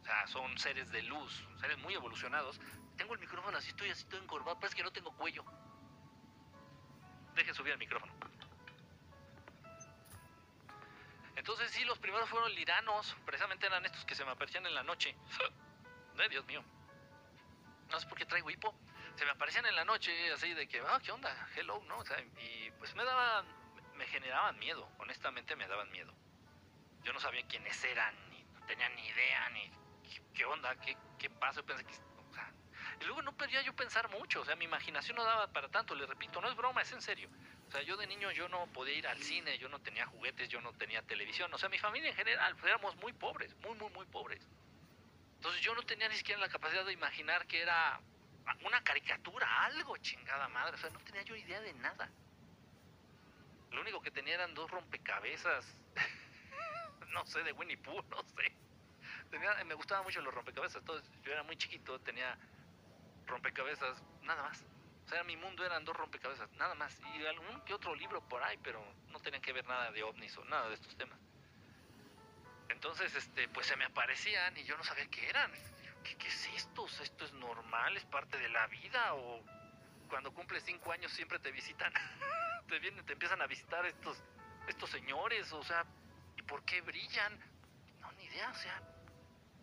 O sea, son seres de luz, seres muy evolucionados. Tengo el micrófono así, estoy así todo encorvado, parece que no tengo cuello. Deje subir el micrófono. Entonces sí, los primeros fueron liranos, precisamente eran estos que se me aparecían en la noche. [laughs] Ay, Dios mío. No sé por qué traigo hipo. Se me aparecían en la noche así de que, ah, ¿qué onda? Hello, ¿no? O sea, y pues me daban, me generaban miedo, honestamente me daban miedo. Yo no sabía quiénes eran, ni no tenía ni idea, ni qué, onda, qué, qué pasa. Yo pensé que, o sea, y luego no podía yo pensar mucho, o sea, mi imaginación no daba para tanto, le repito, no es broma, es en serio. O sea, yo de niño yo no podía ir al cine, yo no tenía juguetes, yo no tenía televisión. O sea, mi familia en general, pues, éramos muy pobres, muy, muy, muy pobres. Entonces yo no tenía ni siquiera la capacidad de imaginar que era una caricatura, algo chingada madre. O sea, no tenía yo idea de nada. Lo único que tenía eran dos rompecabezas. [laughs] no sé, de Winnie Pooh, no sé. me gustaban mucho los rompecabezas. Entonces yo era muy chiquito, tenía rompecabezas, nada más. O sea, mi mundo eran dos rompecabezas, nada más. Y algún que otro libro por ahí, pero no tenían que ver nada de ovnis o nada de estos temas. Entonces, este, pues se me aparecían y yo no sabía qué eran. ¿Qué, qué es esto? ¿Esto es normal? ¿Es parte de la vida? ¿O cuando cumples cinco años siempre te visitan? [laughs] te vienen, te empiezan a visitar estos, estos señores, o sea, ¿y por qué brillan? No, ni idea, o sea,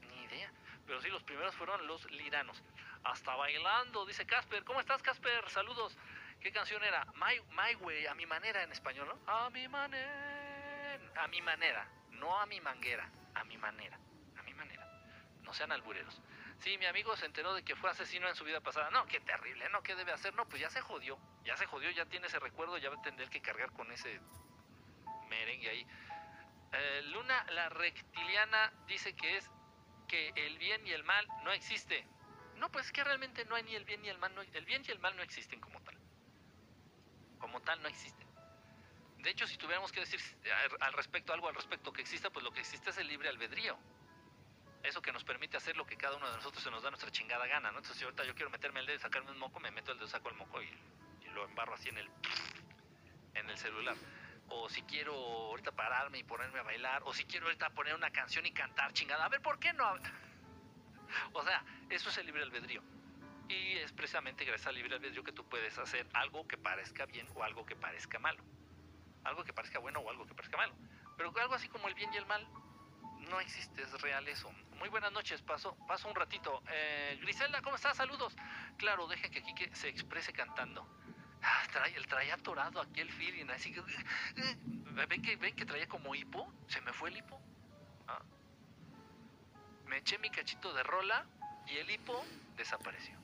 ni idea. Pero sí, los primeros fueron los liranos hasta bailando, dice Casper. ¿Cómo estás, Casper? Saludos. ¿Qué canción era? My, My Way, a mi manera en español, ¿no? A mi manera. A mi manera, no a mi manguera, a mi manera, a mi manera. No sean albureros. Sí, mi amigo se enteró de que fue asesino en su vida pasada. No, qué terrible, ¿no? ¿Qué debe hacer? No, pues ya se jodió. Ya se jodió, ya tiene ese recuerdo, ya va a tener que cargar con ese merengue ahí. Eh, Luna, la reptiliana, dice que es que el bien y el mal no existe. No, pues es que realmente no hay ni el bien ni el mal. el bien y el mal no existen como tal. Como tal no existen. De hecho, si tuviéramos que decir al respecto algo al respecto que exista, pues lo que existe es el libre albedrío. Eso que nos permite hacer lo que cada uno de nosotros se nos da nuestra chingada gana, ¿no? Entonces, si ahorita yo quiero meterme el dedo y sacarme un moco, me meto el dedo, saco el moco y, lo embarro así en el, en el celular. O si quiero ahorita pararme y ponerme a bailar, o si quiero ahorita poner una canción y cantar chingada. A ver, ¿por qué no? [laughs] o sea, eso es el libre albedrío. Y es precisamente gracias al libre albedrío que tú puedes hacer algo que parezca bien o algo que parezca malo. Algo que parezca bueno o algo que parezca malo. Pero algo así como el bien y el mal, no existe, es real eso. Muy buenas noches, paso, paso un ratito. Eh, Griselda, ¿cómo estás? Saludos. Claro, dejen que aquí se exprese cantando. Ah, el traía atorado aquí el feeling, así que... ¿Ven que, ven que traía como hipo? ¿Se me fue el hipo? Ah. Me eché mi cachito de rola y el hipo desapareció.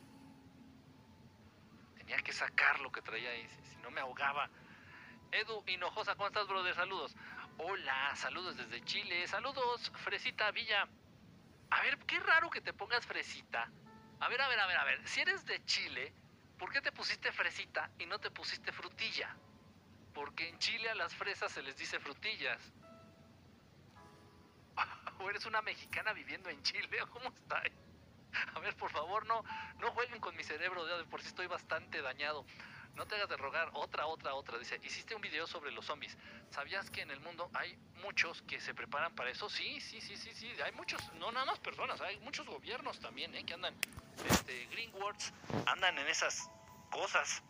Tenía que sacar lo que traía ahí, si no me ahogaba. Edu Hinojosa, ¿cómo estás, brother? Saludos. Hola, saludos desde Chile. Saludos, Fresita Villa. A ver, qué raro que te pongas Fresita. A ver, a ver, a ver, a ver. Si eres de Chile, ¿por qué te pusiste Fresita y no te pusiste frutilla? Porque en Chile a las fresas se les dice frutillas. [laughs] ¿O eres una mexicana viviendo en Chile? [laughs] ¿Cómo está? A ver, por favor, no, no jueguen con mi cerebro, de por si estoy bastante dañado. No te hagas de rogar. Otra, otra, otra. Dice, hiciste un video sobre los zombies. ¿Sabías que en el mundo hay muchos que se preparan para eso? Sí, sí, sí, sí, sí. Hay muchos, no nada más personas, hay muchos gobiernos también, ¿eh? Que andan, este, andan en esas cosas.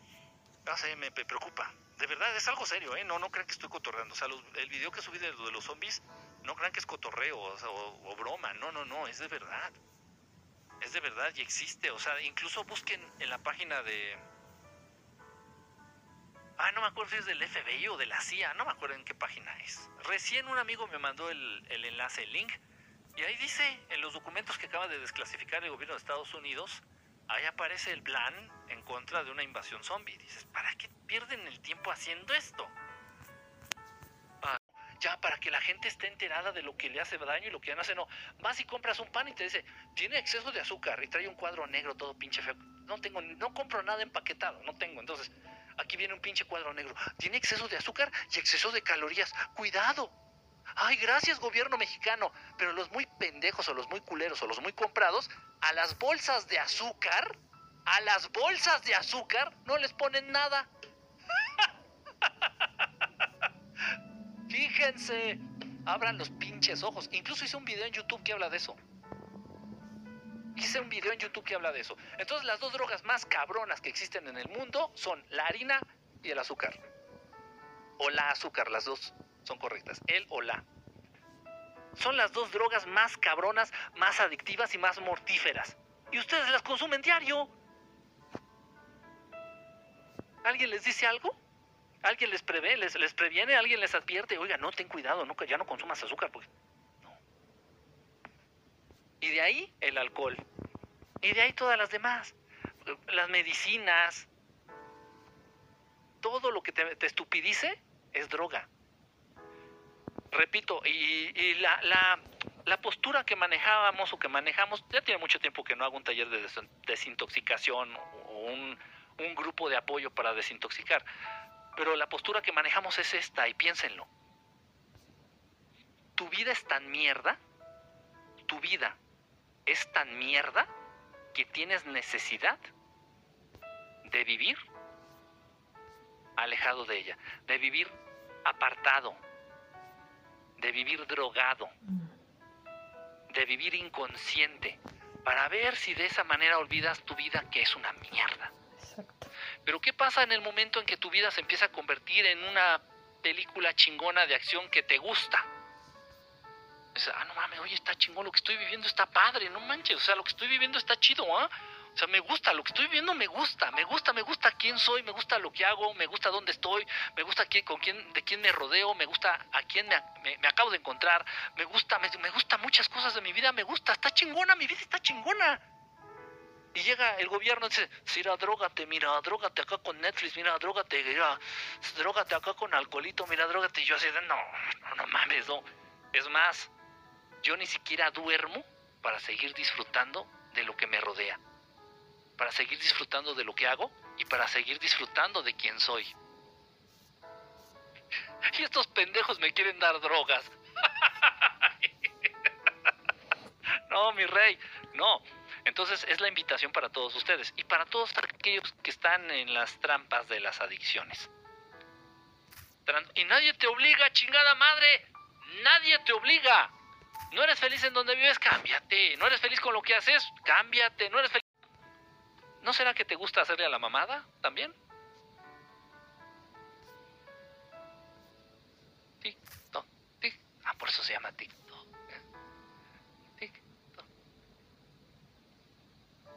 No sé, me preocupa. De verdad, es algo serio, ¿eh? No, no crean que estoy cotorreando. O sea, el video que subí de, de los zombies, no crean que es cotorreo o, o broma. No, no, no, es de verdad. Es de verdad y existe. O sea, incluso busquen en la página de Ah, no me acuerdo si es del FBI o de la CIA, no me acuerdo en qué página es. Recién un amigo me mandó el, enlace, el link, y ahí dice, en los documentos que acaba de desclasificar el gobierno de Estados Unidos, ahí aparece el plan en contra de una invasión zombie. Dices, ¿para qué pierden el tiempo haciendo esto? Ya, para que la gente esté enterada de lo que le hace daño y lo que no hace, no. Vas y compras un pan y te dice, tiene exceso de azúcar y trae un cuadro negro todo pinche feo. No tengo, no compro nada empaquetado, no tengo. Entonces, Aquí viene un pinche cuadro negro. Tiene exceso de azúcar y exceso de calorías. Cuidado. Ay, gracias gobierno mexicano. Pero los muy pendejos o los muy culeros o los muy comprados, a las bolsas de azúcar, a las bolsas de azúcar no les ponen nada. [laughs] Fíjense, abran los pinches ojos. Incluso hice un video en YouTube que habla de eso. Hice un video en YouTube que habla de eso. Entonces las dos drogas más cabronas que existen en el mundo son la harina y el azúcar. O la azúcar, las dos son correctas. El o la. Son las dos drogas más cabronas, más adictivas y más mortíferas. Y ustedes las consumen diario. ¿Alguien les dice algo? ¿Alguien les prevé, les, les previene? ¿Alguien les advierte? Oiga, no, ten cuidado, no, ya no consumas azúcar porque y de ahí el alcohol. Y de ahí todas las demás. Las medicinas. Todo lo que te, estupidice es droga. Repito, y, la, la, postura que manejábamos o que manejamos, ya tiene mucho tiempo que no hago un taller de desintoxicación o un, un grupo de apoyo para desintoxicar. Pero la postura que manejamos es esta, y piénsenlo. Tu vida es tan mierda, tu vida es tan mierda que tienes necesidad de vivir alejado de ella, de vivir apartado, de vivir drogado, de vivir inconsciente, para ver si de esa manera olvidas tu vida que es una mierda. Pero ¿qué pasa en el momento en que tu vida se empieza a convertir en una película chingona de acción que te gusta? Ah, no mames, oye, está chingón, lo que estoy viviendo está padre, no manches, o sea, lo que estoy viviendo está chido, ¿ah? O sea, me gusta, lo que estoy viviendo me gusta, me gusta, me gusta quién soy, me gusta lo que hago, me gusta dónde estoy, me gusta con quién, de quién me rodeo, me gusta a quién me, me, acabo de encontrar, me gusta, me, me gusta muchas cosas de mi vida, me gusta, está chingona, mi vida está chingona. Y llega el gobierno y dice, mira, drogate, mira, drogate acá con Netflix, mira, drogate, mira, drogate acá con alcoholito, mira, drogate. Y yo así de, no, no, no mames, no. Es más, yo ni siquiera duermo para seguir disfrutando de lo que me rodea, para seguir disfrutando de lo que hago y para seguir disfrutando de quién soy. Y estos pendejos me quieren dar drogas. [laughs] No, mi rey, no. Entonces es la invitación para todos ustedes y para todos aquellos que están en las trampas de las adicciones. Y nadie te obliga, chingada madre. Nadie te obliga. ¿No eres feliz en donde vives? Cámbiate. ¿No eres feliz con lo que haces? Cámbiate. ¿No eres feliz? ¿No será que te gusta hacerle a la mamada también? TikTok, tic. Ah, por eso se llama TikTok. TikTok.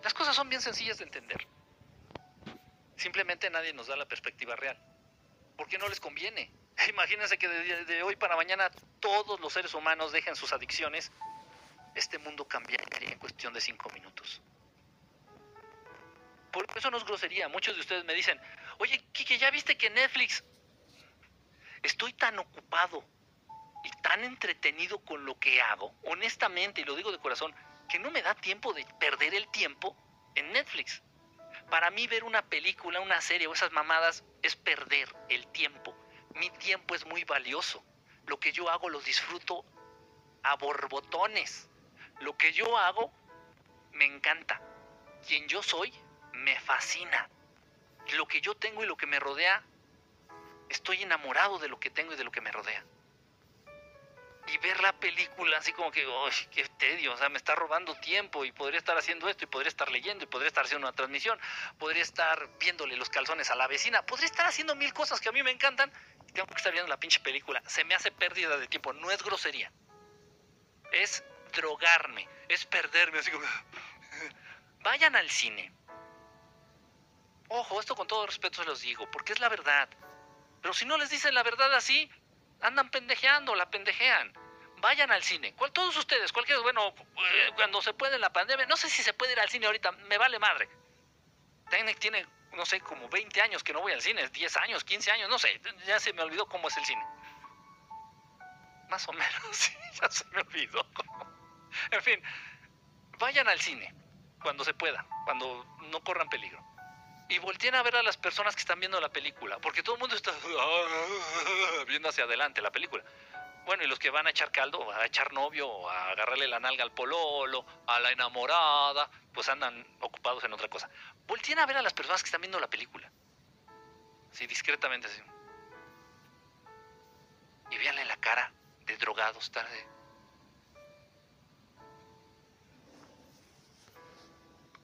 Las cosas son bien sencillas de entender. Simplemente nadie nos da la perspectiva real. Porque no les conviene. [laughs] Imagínense que de, hoy para mañana todos los seres humanos dejen sus adicciones. Este mundo cambiaría en cuestión de cinco minutos. Por eso no es grosería. Muchos de ustedes me dicen, oye, Kike, ¿ya viste que Netflix? Estoy tan ocupado y tan entretenido con lo que hago, honestamente, y lo digo de corazón, que no me da tiempo de perder el tiempo en Netflix. Para mí ver una película, una serie o esas mamadas es perder el tiempo. Mi tiempo es muy valioso. Lo que yo hago lo disfruto a borbotones. Lo que yo hago me encanta. Quien yo soy me fascina. Lo que yo tengo y lo que me rodea, estoy enamorado de lo que tengo y de lo que me rodea. Y ver la película así como que, ¡ay, qué tedio! O sea, me está robando tiempo y podría estar haciendo esto y podría estar leyendo y podría estar haciendo una transmisión, podría estar viéndole los calzones a la vecina, podría estar haciendo mil cosas que a mí me encantan tengo que estar viendo la pinche película. Se me hace pérdida de tiempo, no es grosería. Es drogarme, es perderme, así como... [laughs] Vayan al cine, Ojo, esto con todo respeto se los digo, porque es la verdad. Pero si no les dicen la verdad así, andan pendejeando, la pendejean. Vayan al cine. ¿Cuál, todos ustedes, cualquier, bueno, eh, cuando se puede en la pandemia, no sé si se puede ir al cine ahorita, me vale madre. Tiene, tiene, no sé, como 20 años que no voy al cine, 10 años, 15 años, no sé, ya se me olvidó cómo es el cine. Más o menos, [laughs] ya se me olvidó. en fin, vayan al cine cuando se pueda, cuando no corran peligro y volteen a ver a las personas que están viendo la película, porque todo el mundo está [laughs] viendo hacia adelante la película. Bueno, y los que van a echar caldo, a echar novio, a agarrarle la nalga al pololo, a la enamorada, pues andan ocupados en otra cosa. Volteen a ver a las personas que están viendo la película. Sí, discretamente así. Y véanle la cara de drogados, tarde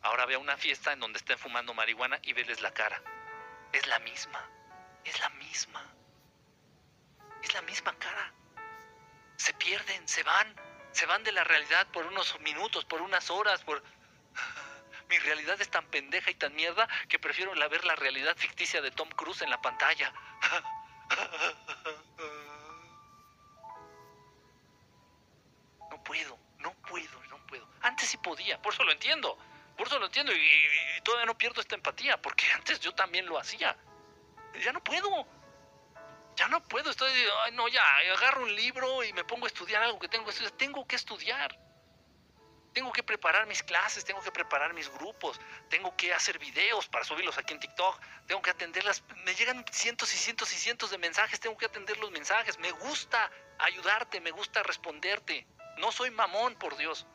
Ahora ve a una fiesta en donde estén fumando marihuana y veles la cara. Es la misma. Es la misma. Es la misma cara. Se pierden, se van. Se van de la realidad por unos minutos, por unas horas, por... [laughs] Mi realidad es tan pendeja y tan mierda que prefiero la ver la realidad ficticia de Tom Cruise en la pantalla. [laughs] No puedo, no puedo, no puedo. Antes sí podía, por eso lo entiendo. Por eso lo entiendo y, todavía no pierdo esta empatía, porque [laughs] antes yo también lo hacía. Ya no puedo. Ya no puedo. Estoy, ay, no, ya, agarro un libro y me pongo a estudiar algo que tengo que estudiar. Tengo que estudiar. Tengo que preparar mis clases, tengo que preparar mis grupos, tengo que hacer videos para subirlos aquí en TikTok, tengo que atenderlas. Me llegan cientos y cientos y cientos de mensajes, tengo que atender los mensajes. Me gusta ayudarte, me gusta responderte. No soy mamón, por Dios.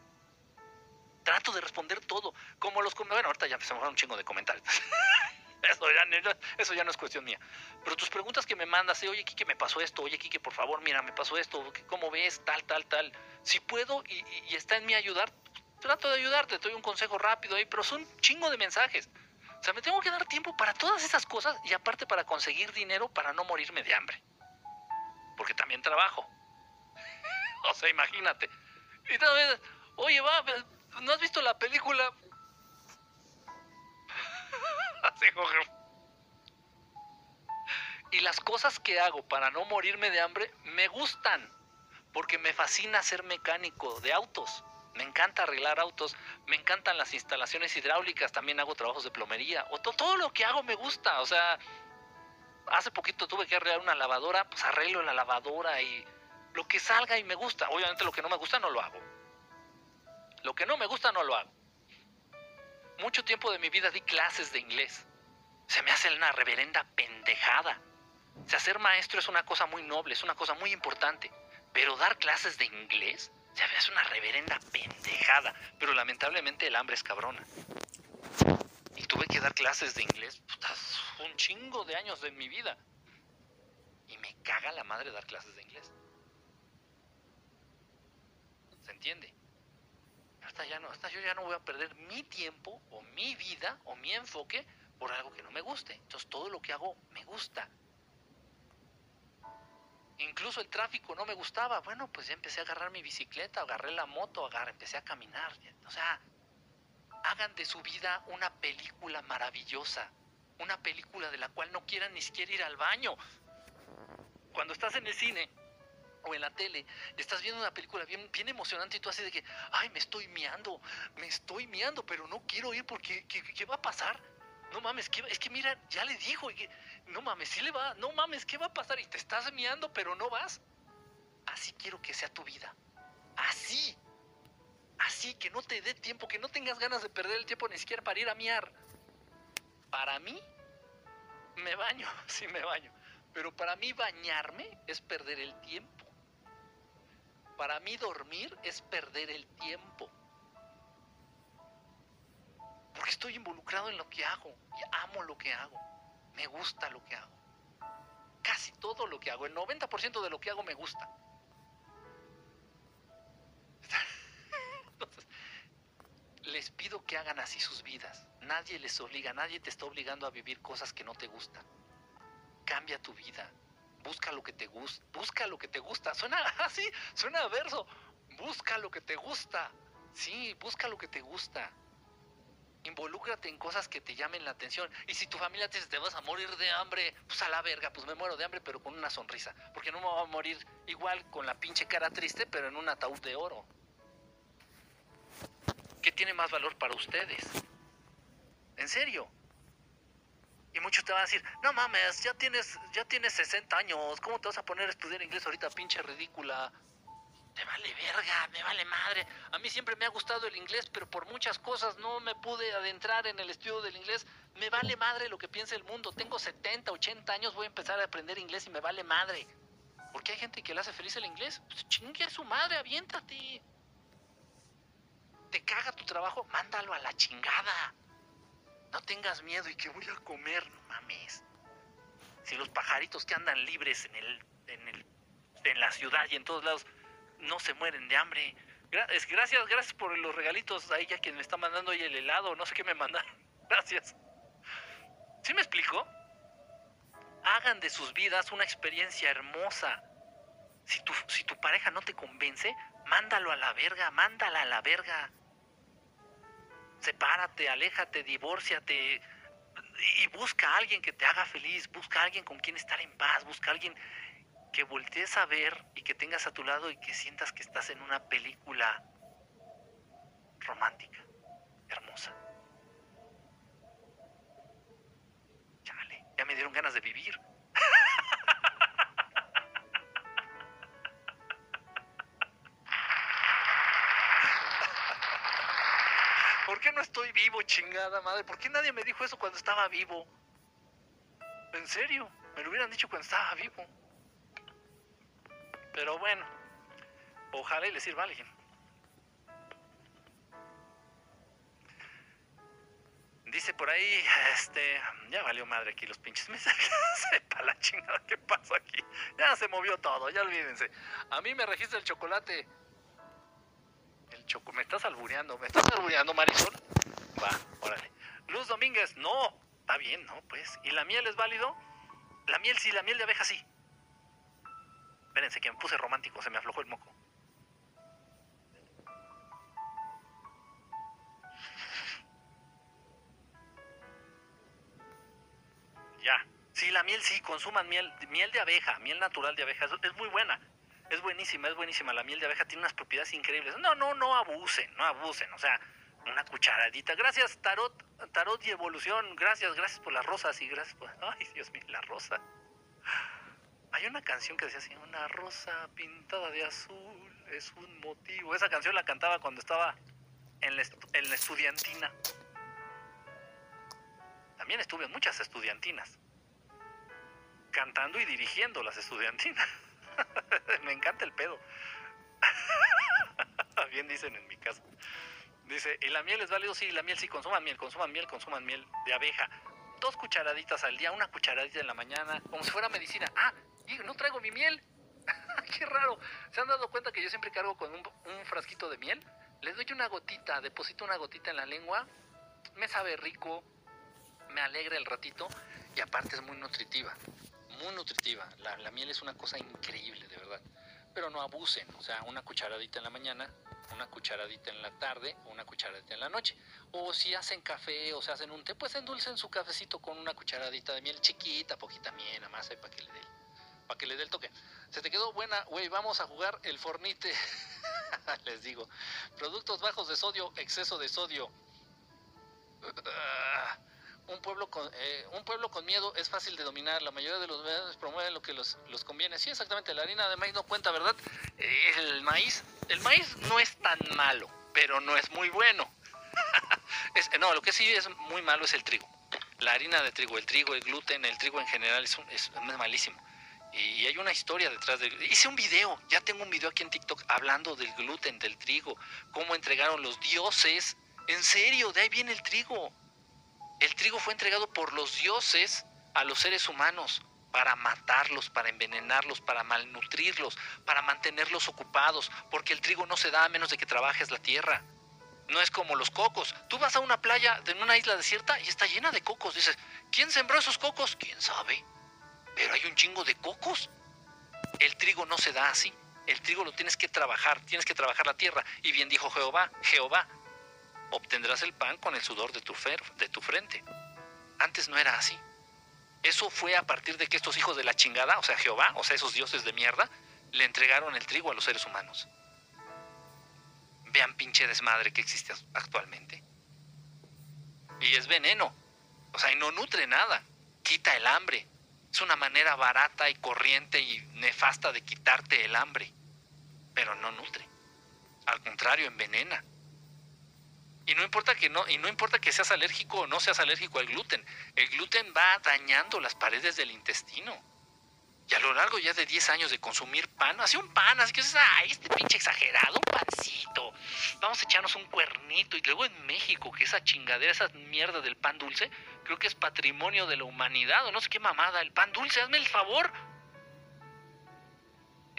Trato de responder todo. Como los... Bueno, ahorita ya se me un chingo de comentarios. [laughs] [laughs] Eso ya, eso ya no es cuestión mía. Pero tus preguntas que me mandas, oye, Kike, me pasó esto, oye, Kike, por favor, mira, me pasó esto, ¿cómo ves? Tal, tal, tal. Si puedo y, está en mí ayudar, trato de ayudarte, te doy un consejo rápido ahí, pero son un chingo de mensajes. O sea, me tengo que dar tiempo para todas esas cosas y aparte para conseguir dinero para no morirme de hambre. Porque también trabajo. [laughs] o sea, imagínate. Y tal vez, oye, va, ¿No has visto la película? [laughs] [laughs] y las cosas que hago para no morirme de hambre me gustan, porque me fascina ser mecánico de autos. Me encanta arreglar autos, me encantan las instalaciones hidráulicas, también hago trabajos de plomería, o todo lo que hago me gusta, o sea, hace poquito tuve que arreglar una lavadora, pues arreglo la lavadora y lo que salga y me gusta. Obviamente lo que no me gusta no lo hago. Lo que no me gusta no lo hago. Mucho tiempo de mi vida di clases de inglés. Se me hace una reverenda pendejada. O sea, ser maestro es una cosa muy noble, es una cosa muy importante. Pero dar clases de inglés, se me hace una reverenda pendejada. Pero lamentablemente el hambre es cabrona. Y tuve que dar clases de inglés un chingo de años de mi vida. Y me caga la madre dar clases de inglés. ¿Se entiende? Hasta ya no, yo ya no voy a perder mi tiempo o mi vida o mi enfoque por algo que no me guste. Entonces todo lo que hago me gusta. Incluso el tráfico no me gustaba. Bueno, pues ya empecé a agarrar mi bicicleta, agarré la moto, agarré, empecé a caminar. O sea, hagan de su vida una película maravillosa. Una película de la cual no quieran ni siquiera ir al baño. Cuando estás en el cine o en la tele y estás viendo una película bien, emocionante y tú haces de que, ay, me estoy miando, me estoy miando, pero no quiero ir porque, ¿qué, va a pasar? No mames, es que mira, ya le dijo, no mames, sí le va, no mames, ¿qué va a pasar? Y te estás miando, pero no vas. Así quiero que sea tu vida. Así. Así, que no te dé tiempo, que no tengas ganas de perder el tiempo ni siquiera para ir a miar. Para mí, me baño, [laughs] sí me baño. Pero para mí bañarme es perder el tiempo. Para mí dormir es perder el tiempo. Porque estoy involucrado en lo que hago y amo lo que hago. Me gusta lo que hago. Casi todo lo que hago, el 90% de lo que hago me gusta. [laughs] Entonces, les pido que hagan así sus vidas. Nadie les obliga, nadie te está obligando a vivir cosas que no te gustan. Cambia tu vida. Busca lo que te gusta. Busca lo que te gusta. Suena [laughs] así, suena verso. Busca lo que te gusta. Sí, busca lo que te gusta. Involúcrate en cosas que te llamen la atención. Y si tu familia te dice, te vas a morir de hambre, pues a la verga, pues me muero de hambre, pero con una sonrisa. Porque no me voy a morir igual con la pinche cara triste, pero en un ataúd de oro. ¿Qué tiene más valor para ustedes? En serio. Y muchos te van a decir, no mames, ya tienes, ya tienes 60 años, ¿cómo te vas a poner a estudiar inglés ahorita, pinche ridícula? Me vale verga, me vale madre. A mí siempre me ha gustado el inglés, pero por muchas cosas no me pude adentrar en el estudio del inglés. Me vale madre lo que piensa el mundo. Tengo 70, 80 años, voy a empezar a aprender inglés y me vale madre. Porque hay gente que le hace feliz el inglés. Pues chingue a su madre, aviéntate. Te caga tu trabajo, mándalo a la chingada. No tengas miedo y que voy a comer, no mames. Si los pajaritos que andan libres en el, en el, en la ciudad y en todos lados no se mueren de hambre. Gracias, gracias por los regalitos a ella quien me está mandando ahí el helado, no sé qué me mandaron. [laughs] Gracias. ¿Sí me explico? Hagan de sus vidas una experiencia hermosa. Si tu, si tu pareja no te convence, mándalo a la verga, mándala a la verga. Sepárate, aléjate, divórciate y busca a alguien que te haga feliz, busca a alguien con quien estar en paz, busca a alguien que voltees a ver y que tengas a tu lado y que sientas que estás en una película romántica, hermosa. Chale, ya me dieron ganas de vivir. [laughs] estoy vivo, chingada madre? ¿Por qué nadie me dijo eso cuando estaba vivo? ¿En serio? Me lo hubieran dicho cuando estaba vivo. Pero bueno, ojalá y le sirva a alguien. Dice por ahí, este, ya valió madre aquí los pinches [laughs] mensajes. Sepa la chingada qué pasó aquí. Ya se movió todo, ya olvídense. A mí me registra el chocolate. Me estás albureando, me estás albureando, Marisol. Va, órale. Luz Domínguez, no, está bien, ¿no? Pues, ¿y la miel es válido? La miel sí, la miel de abeja sí. Espérense que me puse romántico, se me aflojó el moco. Ya. Sí, la miel sí, consuman miel, miel de abeja, miel natural de abeja, es, muy buena. Es buenísima, es buenísima. La miel de abeja tiene unas propiedades increíbles. No, no, no abusen, no abusen. O sea, una cucharadita. Gracias, Tarot, Tarot y Evolución. Gracias, gracias por las rosas y gracias por... [laughs] Ay, Dios mío, la rosa. Hay una canción que decía así, una rosa pintada de azul es un motivo. Esa canción la cantaba cuando estaba en la, estudiantina. También estuve en muchas estudiantinas. Cantando y dirigiendo las estudiantinas. [laughs] [laughs] Me encanta el pedo. [laughs] Bien dicen en mi casa. Dice, ¿y la miel es válido? Sí, la miel sí, consuman miel, consuman miel, consuman miel de abeja. Dos cucharaditas al día, una cucharadita en la mañana, como si fuera medicina. Ah, no traigo mi miel. [laughs] qué raro. ¿Se han dado cuenta que yo siempre cargo con un, un frasquito de miel? Les doy una gotita, deposito una gotita en la lengua, me sabe rico, me alegra el ratito y aparte es muy nutritiva, muy nutritiva. La, miel es una cosa increíble, de verdad. Pero no abusen, o sea, una cucharadita en la mañana, una cucharadita en la tarde una cucharadita en la noche. O si hacen café o se hacen un té, pues endulcen su cafecito con una cucharadita de miel chiquita, poquita miel, nada más ahí para que le dé para que le dé el toque. Se te quedó buena, güey, vamos a jugar el fornite. [laughs] Les digo, productos bajos de sodio, exceso de sodio. Un pueblo con eh, un pueblo con miedo es fácil de dominar. La mayoría de los medios promueven lo que los, los conviene. Sí, exactamente. La harina de maíz no cuenta, ¿verdad? El maíz, el maíz no es tan malo, pero no es muy bueno. [laughs] es, no, lo que sí es muy malo es el trigo. La harina de trigo, el trigo, el gluten, el trigo en general es, es malísimo. Y hay una historia detrás de... Hice un video, ya tengo un video aquí en TikTok hablando del gluten, del trigo, cómo entregaron los dioses. En serio, de ahí viene el trigo. El trigo fue entregado por los dioses a los seres humanos para matarlos, para envenenarlos, para malnutrirlos, para mantenerlos ocupados, porque el trigo no se da a menos de que trabajes la tierra. No es como los cocos. Tú vas a una playa de una isla desierta y está llena de cocos. Dices, ¿quién sembró esos cocos? ¿Quién sabe? Pero hay un chingo de cocos. El trigo no se da así. El trigo lo tienes que trabajar, tienes que trabajar la tierra. Y bien dijo Jehová, Jehová, obtendrás el pan con el sudor de tu, fer- de tu frente. Antes no era así. Eso fue a partir de que estos hijos de la chingada, o sea, Jehová, o sea, esos dioses de mierda, le entregaron el trigo a los seres humanos. Vean pinche desmadre que existe actualmente. Y es veneno. O sea, y no nutre nada. Quita el hambre. Es una manera barata y corriente y nefasta de quitarte el hambre. Pero no nutre. Al contrario, envenena. Y no importa que no, y no importa que seas alérgico o no seas alérgico al gluten. El gluten va dañando las paredes del intestino. Y a lo largo ya de 10 años de consumir pan, así un pan, así que dices, este pinche exagerado, un pancito. Vamos a echarnos un cuernito. Y luego en México, que esa chingadera, esa mierda del pan dulce, creo que es patrimonio de la humanidad, o no sé qué mamada. El pan dulce, hazme el favor.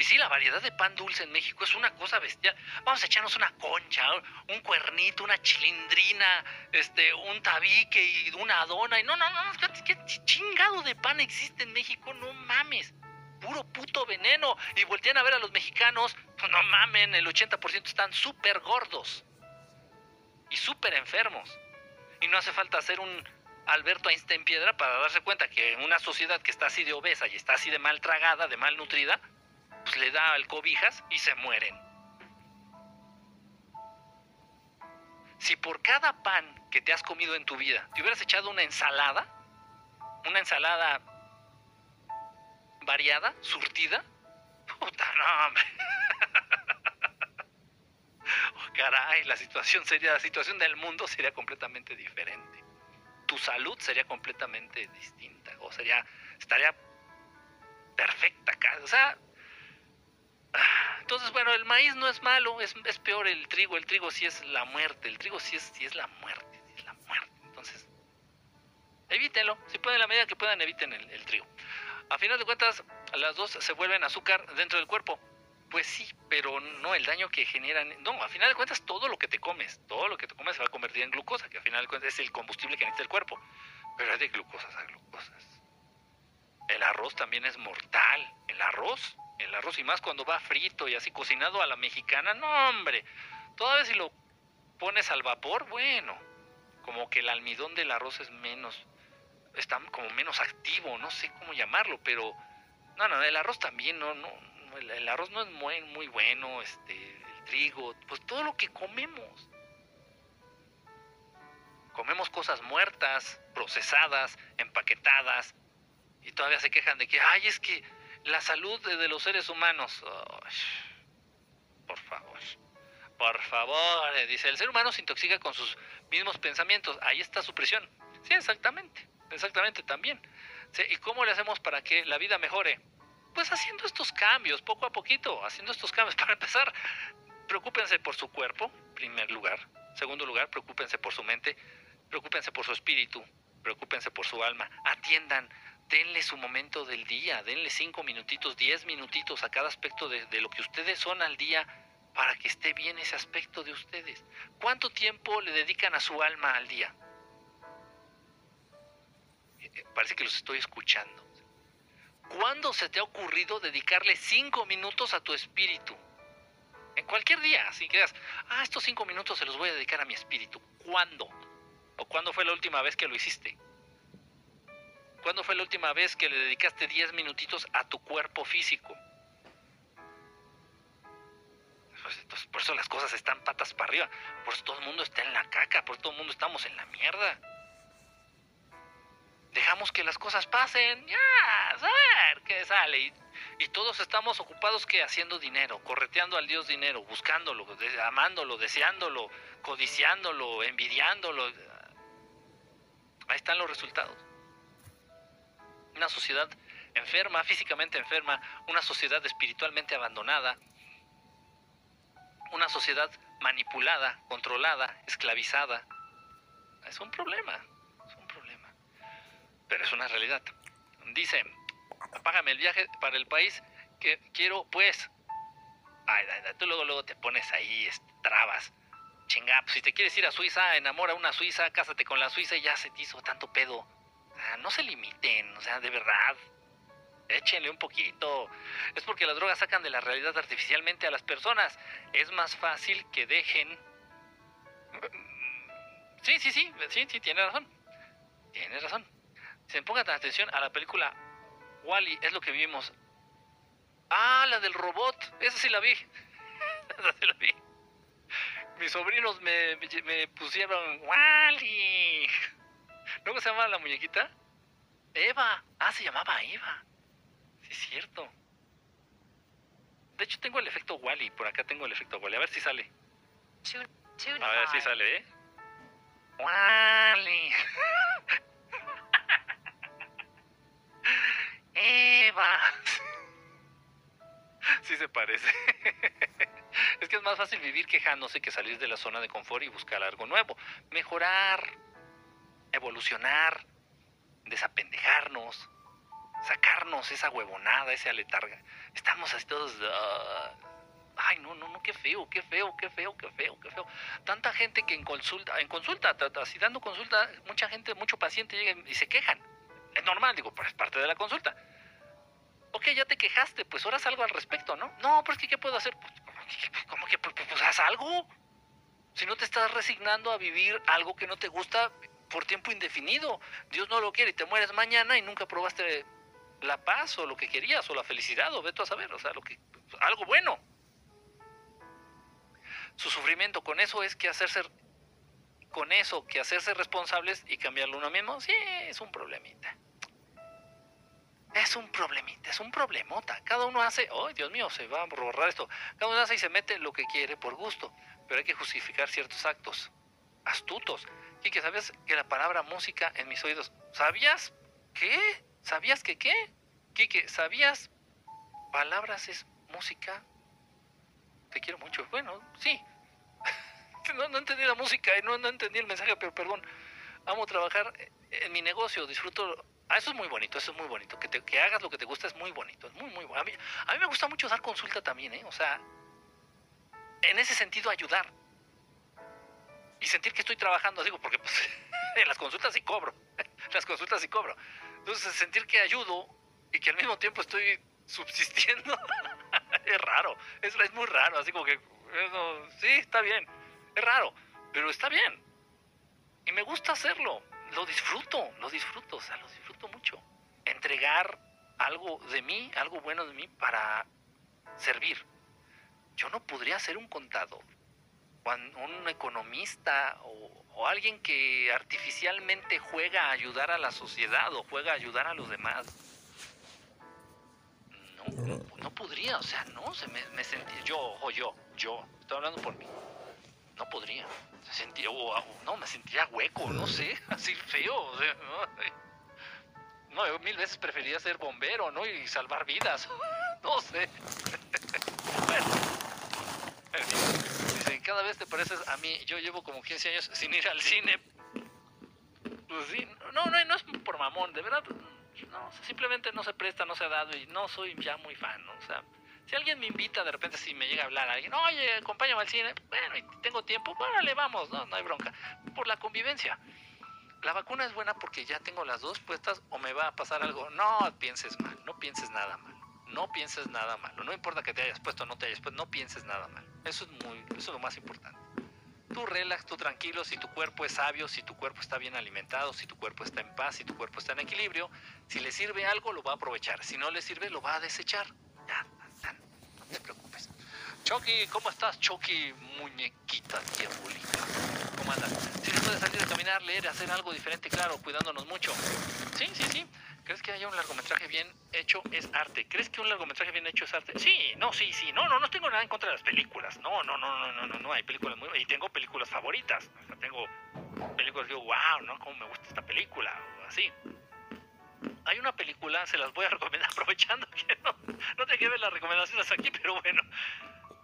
Y sí, la variedad de pan dulce en México es una cosa bestial. Vamos a echarnos una concha, un cuernito, una chilindrina, este, un tabique y una dona. Y no, no, no, ¿qué, chingado de pan existe en México? No mames. Puro puto veneno. Y voltean a ver a los mexicanos. No mamen, el 80% están súper gordos. Y súper enfermos. Y no hace falta hacer un Alberto Einstein piedra para darse cuenta que en una sociedad que está así de obesa y está así de mal tragada, de mal nutrida, pues le da al cobijas y se mueren. Si por cada pan que te has comido en tu vida te hubieras echado una ensalada, una ensalada variada, surtida, puta no, hombre. [laughs] Oh, caray, la situación sería, la situación del mundo sería completamente diferente. Tu salud sería completamente distinta, o sería, estaría perfecta, o sea, entonces, bueno, el maíz no es malo, es, es peor el trigo. El trigo sí es la muerte, el trigo sí es, sí es la muerte, es la muerte. Entonces, evítenlo. Si pueden, en la medida que puedan, eviten el, el trigo. A final de cuentas, las dos se vuelven azúcar dentro del cuerpo. Pues sí, pero no el daño que generan. No, a final de cuentas, todo lo que te comes, todo lo que te comes se va a convertir en glucosa, que a final de cuentas es el combustible que necesita el cuerpo. Pero hay de glucosas a glucosas. El arroz también es mortal. El arroz, el arroz y más cuando va frito y así cocinado a la mexicana, no hombre. Todavía si lo pones al vapor, bueno, como que el almidón del arroz es menos, está como menos activo, no sé cómo llamarlo, pero no, no, el arroz también, no, no, el, el arroz no es muy bueno, este, el trigo, pues todo lo que comemos. Comemos cosas muertas, procesadas, empaquetadas, y todavía se quejan de que, ay, es que la salud de, los seres humanos. Por favor, por favor, eh, dice, el ser humano se intoxica con sus mismos pensamientos. Ahí está su prisión. Sí, exactamente, exactamente también. ¿Y cómo le hacemos para que la vida mejore? Pues haciendo estos cambios, poco a poquito, haciendo estos cambios. [laughs] Para empezar, preocúpense por su cuerpo, primer lugar. Segundo lugar, preocúpense por su mente, preocúpense por su espíritu, preocúpense por su alma. Atiendan denle su momento del día, denle cinco minutitos, diez minutitos a cada aspecto de, lo que ustedes son al día para que esté bien ese aspecto de ustedes. ¿Cuánto tiempo le dedican a su alma al día? Eh, eh, parece que los estoy escuchando. ¿Cuándo se te ha ocurrido dedicarle cinco minutos a tu espíritu? En cualquier día, que digas, ah, estos cinco minutos se los voy a dedicar a mi espíritu. ¿Cuándo? ¿O cuándo fue la última vez que lo hiciste? ¿Cuándo fue la última vez que le dedicaste diez minutitos a tu cuerpo físico? Pues, por eso las cosas están patas para arriba. Por eso todo el mundo está en la caca. Por eso todo el mundo estamos en la mierda. Dejamos que las cosas pasen. Ya, a ver qué sale. Y, y todos estamos ocupados que haciendo dinero, correteando al Dios dinero, buscándolo, amándolo, deseándolo, codiciándolo, envidiándolo. Ahí están los resultados. Una sociedad enferma, físicamente enferma, una sociedad espiritualmente abandonada, una sociedad manipulada, controlada, esclavizada. Es un problema, es un problema. Pero es una realidad. Dice, págame el viaje para el país que quiero, pues. Ay, tú luego, luego te pones ahí, trabas. Chinga, pues si te quieres ir a Suiza, enamora a una suiza, cásate con la suiza y ya se te hizo tanto pedo. No se limiten, o sea, de verdad échenle un poquito. Es porque las drogas sacan de la realidad artificialmente a las personas. Es más fácil que dejen... Sí, sí, sí, sí, sí, tiene razón. Tiene razón. Se pongan atención a la película Wally, es lo que vimos. Ah, la del robot, esa sí la vi. [laughs] esa sí la vi. Mis sobrinos me, me pusieron Wally. ¿Cómo se llama la muñequita? Eva. Ah, se llamaba Eva es cierto. De hecho, tengo el efecto Wally. Por acá tengo el efecto Wally. A ver si sale. A ver si sale, ¿eh? Wally. [laughs] Eva. sí se parece. [laughs] es que es más fácil vivir quejándose que salir de la zona de confort y buscar algo nuevo. Mejorar, evolucionar, desapendejarnos sacarnos esa huevonada, esa aletarga. Estamos así todos... Ah, ay, no, no, no, qué feo, qué feo, qué feo, qué feo, qué feo. Tanta gente que en consulta, en consulta, así dando consulta, mucha gente, mucho paciente llega y se quejan. Es normal, digo, pero es parte de la consulta. Ok, ya te quejaste, pues ahora haz algo al respecto, ¿no? No, pues ¿qué puedo hacer? Pues, ¿Cómo que? Pues, pues haz algo. Si no te estás resignando a vivir algo que no te gusta por tiempo indefinido, Dios no lo quiere y te mueres mañana y nunca probaste la paz o lo que querías o la felicidad o vete a saber, o sea, lo que algo bueno. Su sufrimiento con eso es que hacerse con eso que hacerse responsables y cambiarlo uno mismo, sí, es un problemita. Es un problemita, es un problemota. Cada uno hace, oh Dios mío, se va a borrar esto. Cada uno hace y se mete lo que quiere por gusto, pero hay que justificar ciertos actos astutos. Y que sabes que la palabra música en mis oídos, ¿sabías qué? ¿Sabías que qué? Quique, ¿sabías? Palabras es música. Te quiero mucho. Bueno, sí. [laughs] no, entendí la música y no, entendí el mensaje, pero perdón. Amo trabajar en mi negocio, disfruto. Ah, eso es muy bonito, eso es muy bonito. Que, te, que hagas lo que te gusta es muy bonito, es muy, muy bueno. A mí me gusta mucho dar consulta también, ¿eh? O sea, en ese sentido ayudar. Y sentir que estoy trabajando, digo, porque pues [laughs] en las consultas sí cobro. las consultas sí cobro. Entonces, sentir que ayudo y que al mismo tiempo estoy [laughs] subsistiendo [laughs] es raro. Es, es, muy raro. Así como que, sí, está bien. Es raro, pero está bien. Y me gusta hacerlo. Lo disfruto, lo disfruto, o sea, lo disfruto mucho. Entregar algo de mí, algo bueno de mí para servir. Yo no podría ser un contador, un economista o, o alguien que artificialmente juega a ayudar a la sociedad o juega a ayudar a los demás. No, no, podría, o sea, no, se me, me sentí, yo, o yo, yo, estoy hablando por mí, no podría, se sentía, no, me sentía hueco, no sé, [laughs] así feo, o sea, no, no, yo mil veces prefería ser bombero, ¿no? Y salvar vidas, [laughs] no sé. [laughs] bueno, cada vez te pareces a mí. Yo llevo como 15 años sin ir al cine. Pues sí, no, no, no es por mamón, de verdad. no, simplemente no se presta, no se ha dado y no soy ya muy fan. O sea, si alguien me invita, de repente si me llega a hablar alguien, oye, acompáñame al cine, bueno, y tengo tiempo, le vamos, no, no hay bronca, por la convivencia. La vacuna es buena porque ya tengo las dos puestas o me va a pasar algo. No pienses mal, no pienses nada mal. No pienses nada malo. No importa que te hayas puesto o no te hayas puesto, no pienses nada mal. Eso es muy, eso es lo más importante. Tú relax, tú tranquilo, si tu cuerpo es sabio, si tu cuerpo está bien alimentado, si tu cuerpo está en paz, si tu cuerpo está en equilibrio, si le sirve algo, lo va a aprovechar. Si no le sirve, lo va a desechar. Ya, no te preocupes. Chucky, ¿cómo estás, Chucky, muñequita diabólica? ¿Cómo andas? Si se puede salir a caminar, leer, hacer algo diferente, claro, cuidándonos mucho. Sí, sí, sí. ¿Crees que haya un largometraje bien hecho es arte? ¿Crees que un largometraje bien hecho es arte? Sí, no, sí, sí. No, no, no tengo nada en contra de las películas. No, no, no, no, no, no, no. Hay películas muy... Y tengo películas favoritas. Tengo películas que digo, wow, ¿no? ¿Cómo me gusta esta película? O así. Hay una película, se las voy a recomendar, [laughs] aprovechando que no, no te queden las recomendaciones aquí, pero bueno.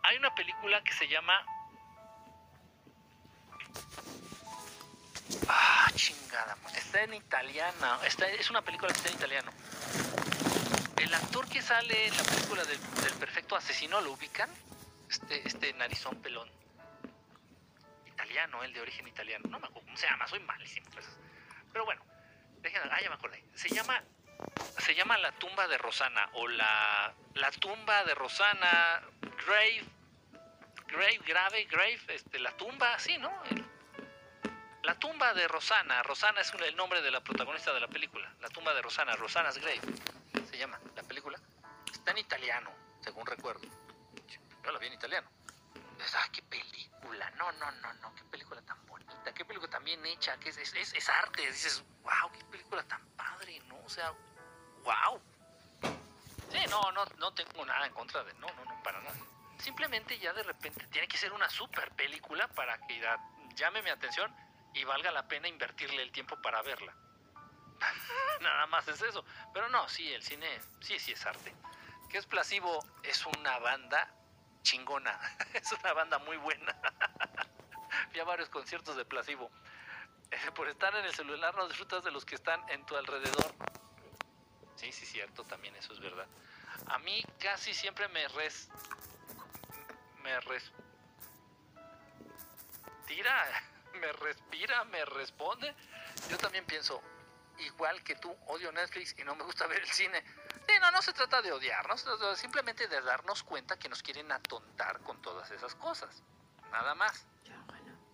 Hay una película que se llama Ah, chingada. Está en italiana. Está, es una película que está en italiano. El actor que sale en la película del, perfecto asesino, ¿lo ubican? Este, este narizón pelón. Italiano, el de origen italiano. No me acuerdo cómo se llama, soy malísimo. Pues. Pero bueno, déjenme, ah, ya me acordé. Se llama, se llama La tumba de Rosana o la, la tumba de Rosana Grave, Grave, Grave, Grave, este, la tumba, sí, ¿no? La tumba de Rosana. Rosana es el nombre de la protagonista de la película. La tumba de Rosana. Rosana's Grave. Se llama la película. Está en italiano, según recuerdo. Yo la vi en italiano. ah, qué película. No, no, no, no. Qué película tan bonita. Qué película tan bien hecha. Que es, es, es arte. Dices, wow, qué película tan padre, ¿no? O sea, wow. Sí, no, no, no tengo nada en contra de. No, no, no, para nada. Simplemente ya de repente tiene que ser una super película para que llame mi atención y valga la pena invertirle el tiempo para verla. [laughs] Nada más es eso. Pero no, sí, el cine, sí, sí es arte. ¿Qué es Placebo? Es una banda chingona. [laughs] es una banda muy buena. [laughs] Fui a varios conciertos de Placebo. por estar en el celular no disfrutas de los que están en tu alrededor. Sí, sí, cierto, también eso es verdad. A mí casi siempre me res... Me res... Tira me respira, me responde. Yo también pienso, igual que tú, odio Netflix y no me gusta ver el cine. Sí, no, no se trata de odiarnos, simplemente de darnos cuenta que nos quieren atontar con todas esas cosas. Nada más.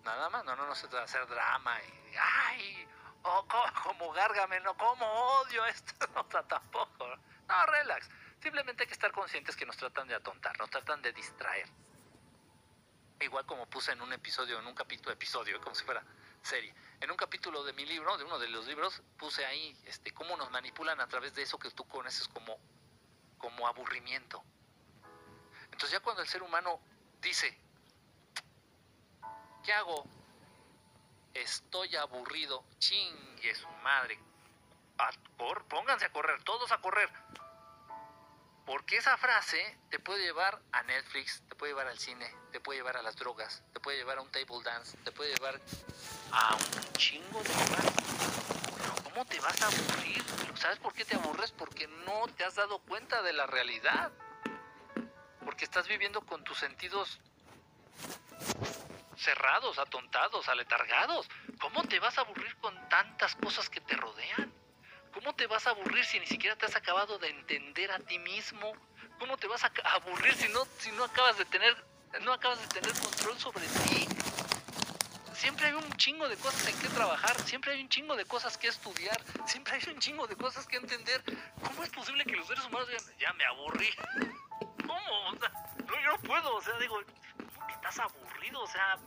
Nada más, no, no, no se trata de hacer drama y, ay, oh, como, gárgame, no, como odio esto, [laughs] no, tampoco. No, relax. Simplemente hay que estar conscientes que nos tratan de atontar, nos tratan de distraer igual como puse en un episodio, en un capítulo, episodio, como si fuera serie. En un capítulo de mi libro, de uno de los libros, puse ahí este, cómo nos manipulan a través de eso que tú conoces como, como aburrimiento. Entonces ya cuando el ser humano dice, ¿qué hago? Estoy aburrido, chingue su madre. por, pónganse a correr, todos a correr. Porque esa frase te puede llevar a Netflix, te puede llevar al cine, te puede llevar a las drogas, te puede llevar a un table dance, te puede llevar a un chingo de cosas. ¿cómo te vas a aburrir? ¿Sabes por qué te aburres? Porque no te has dado cuenta de la realidad. Porque estás viviendo con tus sentidos cerrados, atontados, aletargados. ¿Cómo te vas a aburrir con tantas cosas que te rodean? ¿Cómo te vas a aburrir si ni siquiera te has acabado de entender a ti mismo? ¿Cómo te vas a aburrir si no, si no acabas de tener, no acabas de tener control sobre ti? Siempre hay un chingo de cosas en que trabajar, siempre hay un chingo de cosas que estudiar, siempre hay un chingo de cosas que entender. ¿Cómo es posible que los seres humanos digan, ya me aburrí? ¿Cómo? No, yo no puedo, o sea, digo, ¿cómo que estás aburrido? O sea,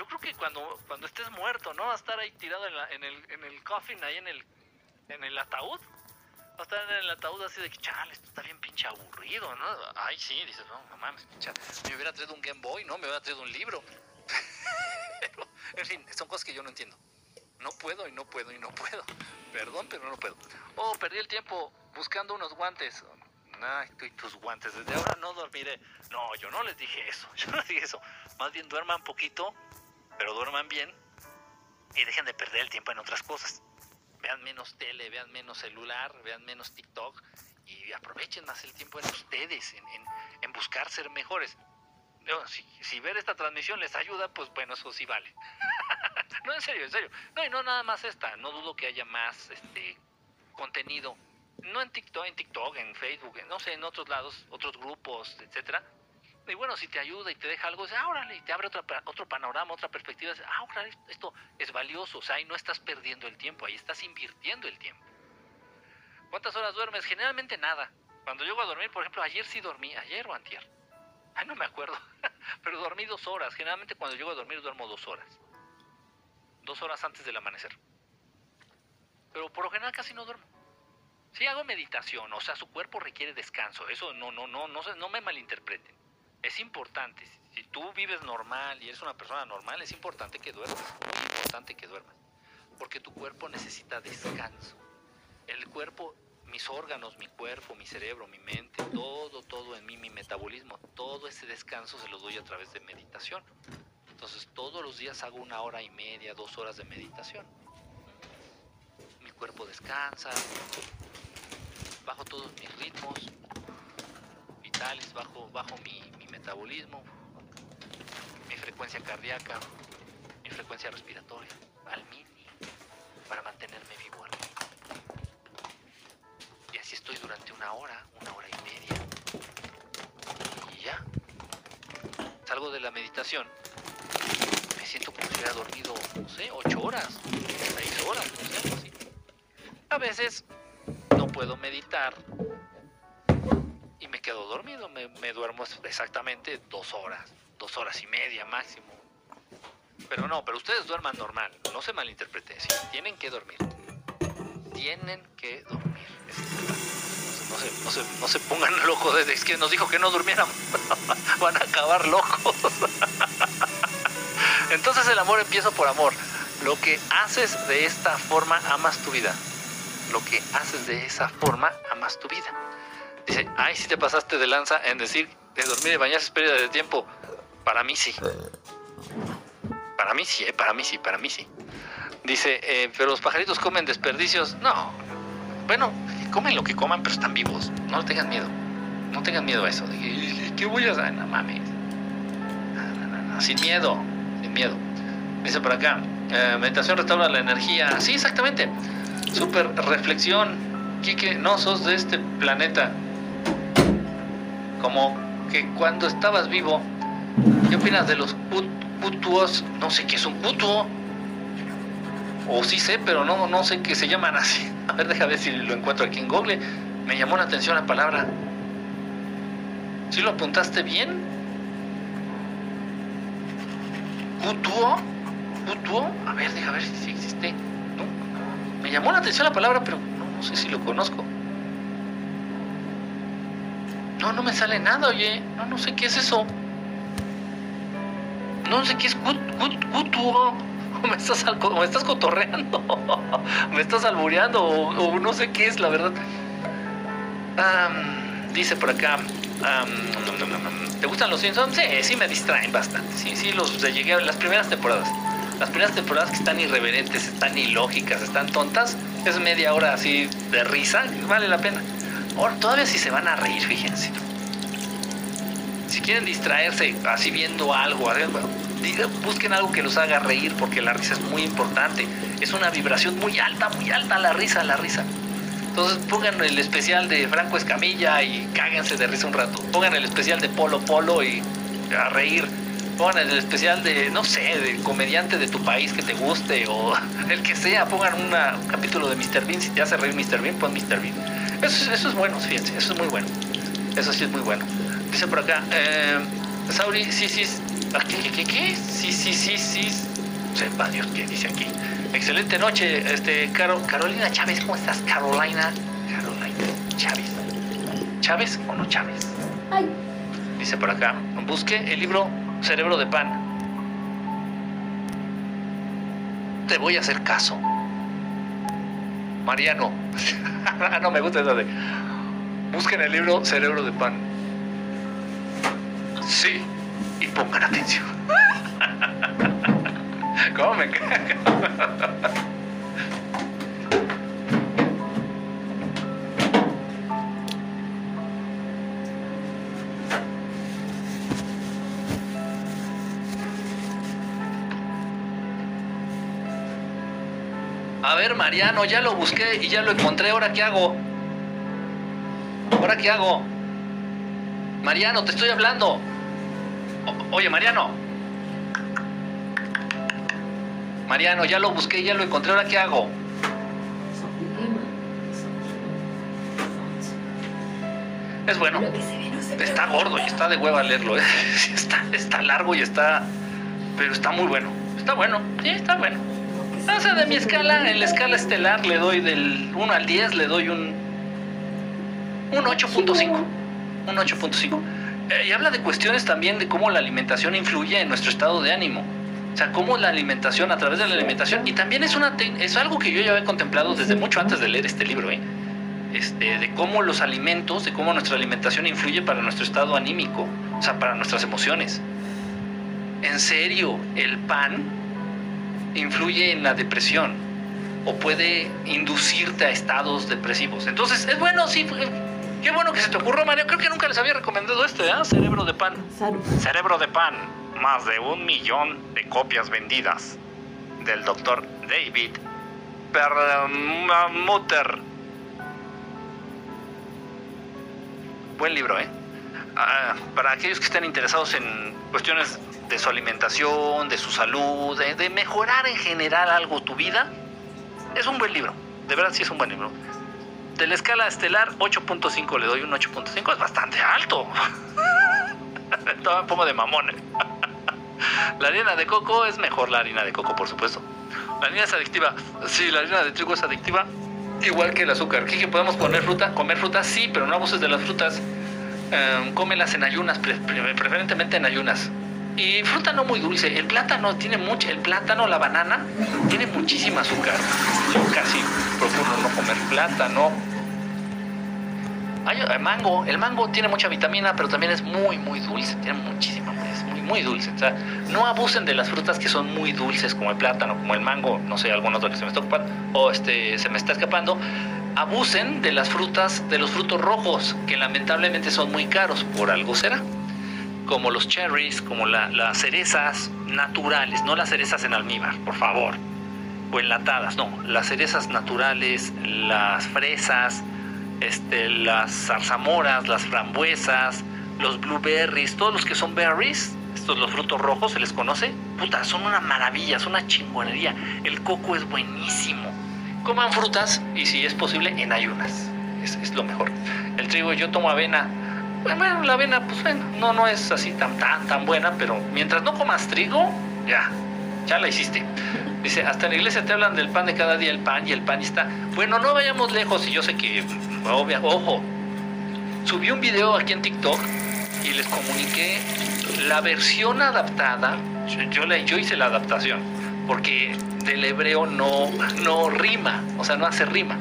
yo creo que cuando, cuando estés muerto, ¿no? Va a estar ahí tirado en, el, en el coffin, ahí en el, en el ataúd. Va a estar en el ataúd así de que, chale, esto está bien pinche aburrido, ¿no? Ay, sí, dices, no, no mames, pinche. Me hubiera traído un Game Boy, ¿no? Me hubiera traído un libro. [laughs] en fin, son cosas que yo no entiendo. No puedo y no puedo y no puedo. Perdón, pero no puedo. Oh, perdí el tiempo buscando unos guantes. Ay, tus guantes. Desde ahora no dormiré. No, yo no les dije eso. [laughs] Yo no les dije eso. Más bien duerman poquito pero duerman bien y dejen de perder el tiempo en otras cosas. vean menos tele, vean menos celular, vean menos TikTok y aprovechen más el tiempo en ustedes, en, en, en buscar ser mejores. No, si, si, ver esta transmisión les ayuda, pues bueno, eso sí vale. [laughs] no, en serio, en serio. No, y no nada más esta. No dudo que haya más este contenido. No en TikTok, en TikTok, en Facebook, no sé, en otros lados, otros grupos, etcétera. Y bueno, si te ayuda y te deja algo, dices, ah, órale, y te abre otra, otro panorama, otra perspectiva, dices, ah, órale, esto es valioso. O sea, ahí no estás perdiendo el tiempo, ahí estás invirtiendo el tiempo. ¿Cuántas horas duermes? Generalmente nada. Cuando llego a dormir, por ejemplo, ayer sí dormí, ayer o antier. Ay, no me acuerdo. [laughs] Pero dormí dos horas. Generalmente cuando llego a dormir duermo dos horas. Dos horas antes del amanecer. Pero por lo general casi no duermo. Sí hago meditación, o sea, su cuerpo requiere descanso. Eso no, no, no, no, no me malinterpreten. Es importante. Si tú vives normal y eres una persona normal, es importante que duermas. Muy importante que duermas. Porque tu cuerpo necesita descanso. El cuerpo mis órganos, mi cuerpo, mi cerebro, mi mente, todo, todo en mí, mi metabolismo, todo ese descanso se lo doy a través de meditación. Entonces todos los días hago una hora y media, dos horas de meditación. Mi cuerpo descansa, bajo todos mis ritmos vitales, bajo, bajo mi, metabolismo, mi frecuencia cardíaca, mi frecuencia respiratoria, al mínimo, para mantenerme vivo al mínimo estoy durante una hora, una hora y media. Y ya. Salgo de la meditación. Me siento como si hubiera dormido, no sé, ocho horas, seis horas, no sé, así. A veces no puedo meditar dormido. Me, duermo exactamente dos horas, dos horas y media máximo. Pero no, pero ustedes duerman normal, no se malinterpreten, tienen que dormir. Tienen que dormir. No se, no se, no se pongan [laughs] locos, es que nos dijo que no durmiéramos. [laughs] Van a acabar locos. [laughs] Entonces el amor empieza por amor. Lo que haces de esta forma amas tu vida. Lo que haces de esa forma amas tu vida. Ay, si te pasaste de lanza en decir de dormir y bañarse es pérdida de tiempo. Para mí sí. Para mí sí, eh, para mí sí, para mí sí. Dice, eh, pero los pajaritos comen desperdicios. No. Bueno, comen lo que coman, pero están vivos. No tengan miedo. No tengan miedo a eso. ¿Qué voy a hacer? No mames. Sin miedo. Sin miedo. Dice por acá. Eh, meditación restaura la energía. Sí, exactamente. Super reflexión. Quique, no sos de este planeta. Como que cuando estabas vivo, ¿qué opinas de los putuos? No sé qué es un putuo. O sí sé, pero no, no sé qué se llaman así. [laughs] A ver, déjame ver si lo encuentro aquí en Google. Me llamó la atención la palabra. ¿Sí lo apuntaste bien? ¿Putuo? ¿Putuo? A ver, déjame ver si existe. No, me llamó la atención la palabra, pero no, sé si lo conozco. No, no me sale nada, oye. No, no sé qué es eso. No sé qué es cutuo [laughs] me estás, me estás cotorreando, [laughs] me estás albureando, o, no sé qué es, la verdad. dice por acá, ¿te gustan los Simpsons? Sí, sí me distraen bastante. Sí, sí, los llegué a las primeras temporadas. Las primeras temporadas que están irreverentes, están ilógicas, están tontas, es media hora así de risa, vale la pena. Ahora, todavía si se van a reír, fíjense. Si quieren distraerse así viendo algo, busquen algo que los haga reír porque la risa es muy importante. Es una vibración muy alta, muy alta la risa, la risa. Entonces pongan el especial de Franco Escamilla y cáguense de risa un rato. Pongan el especial de Polo Polo y a reír. Pongan el especial de, no sé, del comediante de tu país que te guste o [laughs] el que sea. Pongan un capítulo de Mr. Bean. Si te hace reír Mr. Bean, pon Mr. Bean. Eso, eso es bueno, fíjense, eso es muy bueno. Eso sí es muy bueno. Dice por acá, eh, Sauri, sí, sí, ¿Qué, qué, qué, Sí, sí, sí, sí. Sepa Dios qué dice aquí. Excelente noche, este, Caro, Carolina Chávez, ¿cómo estás, Carolina? Carolina Chávez. ¿Chávez o no Chávez? Ay. Dice por acá, busque el libro Cerebro de Pan. Te voy a hacer caso. Mariano. [laughs] no me gusta eso de. Busquen el libro Cerebro de Pan. Sí, y pongan atención. [laughs] ¿Cómo me [laughs] ver, Mariano, ya lo busqué y ya lo encontré. ¿Ahora qué hago? ¿Ahora qué hago? Mariano, te estoy hablando. O- oye, Mariano. Mariano, ya lo busqué, ya lo encontré. ¿Ahora qué hago? Es bueno. Está gordo y está de hueva leerlo. ¿eh? [laughs] Está, está largo y está. Pero está muy bueno. Está bueno. Sí, está bueno. O sea, de mi escala, en la escala estelar le doy del 1 al 10, le doy un. Un 8.5. Un 8.5. Eh, y habla de cuestiones también de cómo la alimentación influye en nuestro estado de ánimo. O sea, cómo la alimentación, a través de la alimentación, y también es, una es algo que yo ya había contemplado desde mucho antes de leer este libro, ¿eh? Este, de cómo los alimentos, de cómo nuestra alimentación influye para nuestro estado anímico, o sea, para nuestras emociones. En serio, el pan influye en la depresión o puede inducirte a estados depresivos. Entonces, es bueno, sí, qué bueno que se te ocurrió, Mario. Creo que nunca les había recomendado este, ¿eh? Cerebro de pan. Salud. Cerebro de pan, más de un millón de copias vendidas del doctor David Perlmutter. Buen libro, ¿eh? Ah, para aquellos que estén interesados en cuestiones de su alimentación, de su salud, de, mejorar en general algo tu vida, es un buen libro. De verdad sí es un buen libro. De la escala estelar, 8.5 le doy un 8.5, es bastante alto. [laughs] Todavía pongo de mamón. ¿eh? La harina de coco es mejor la harina de coco, por supuesto. La harina es adictiva. Sí, la harina de trigo es adictiva. Igual que el azúcar. ¿Qué podemos poner fruta? Comer frutas, sí, pero no abuses de las frutas. Eh, cómelas en ayunas, pre- pre- preferentemente en ayunas. Y fruta no muy dulce. El plátano tiene mucho. El plátano, la banana, tiene muchísima azúcar. Yo casi procuro no comer plátano. Hay, el mango, el mango tiene mucha vitamina, pero también es muy, muy dulce. Tiene muchísima, es muy, muy dulce. O sea, no abusen de las frutas que son muy dulces, como el plátano, como el mango, no sé, algún otro que se me está ocupando, o este, se me está escapando. Abusen de las frutas, de los frutos rojos, que lamentablemente son muy caros, por algo será. Como los cherries, como la- las cerezas naturales, no las cerezas en almíbar, por favor. O enlatadas, no, las cerezas naturales, las fresas, este, las zarzamoras, las frambuesas, los blueberries, todos los que son berries, estos los frutos rojos, se les conoce, puta, son una maravilla, son una chingonería. El coco es buenísimo. Coman frutas y si es posible en ayunas, es lo mejor. El trigo, yo tomo avena. Bueno, la avena, pues bueno, no, no es así tan, tan, tan buena, pero mientras no comas trigo, ya, ya la hiciste. Dice, hasta en la iglesia te hablan del pan de cada día, el pan y el pan y está. Bueno, no vayamos lejos y yo sé que, obvia, ojo, subí un video aquí en TikTok y les comuniqué la versión adaptada. Yo, yo, la- yo hice la adaptación porque del hebreo no, no rima, o sea, no hace rima.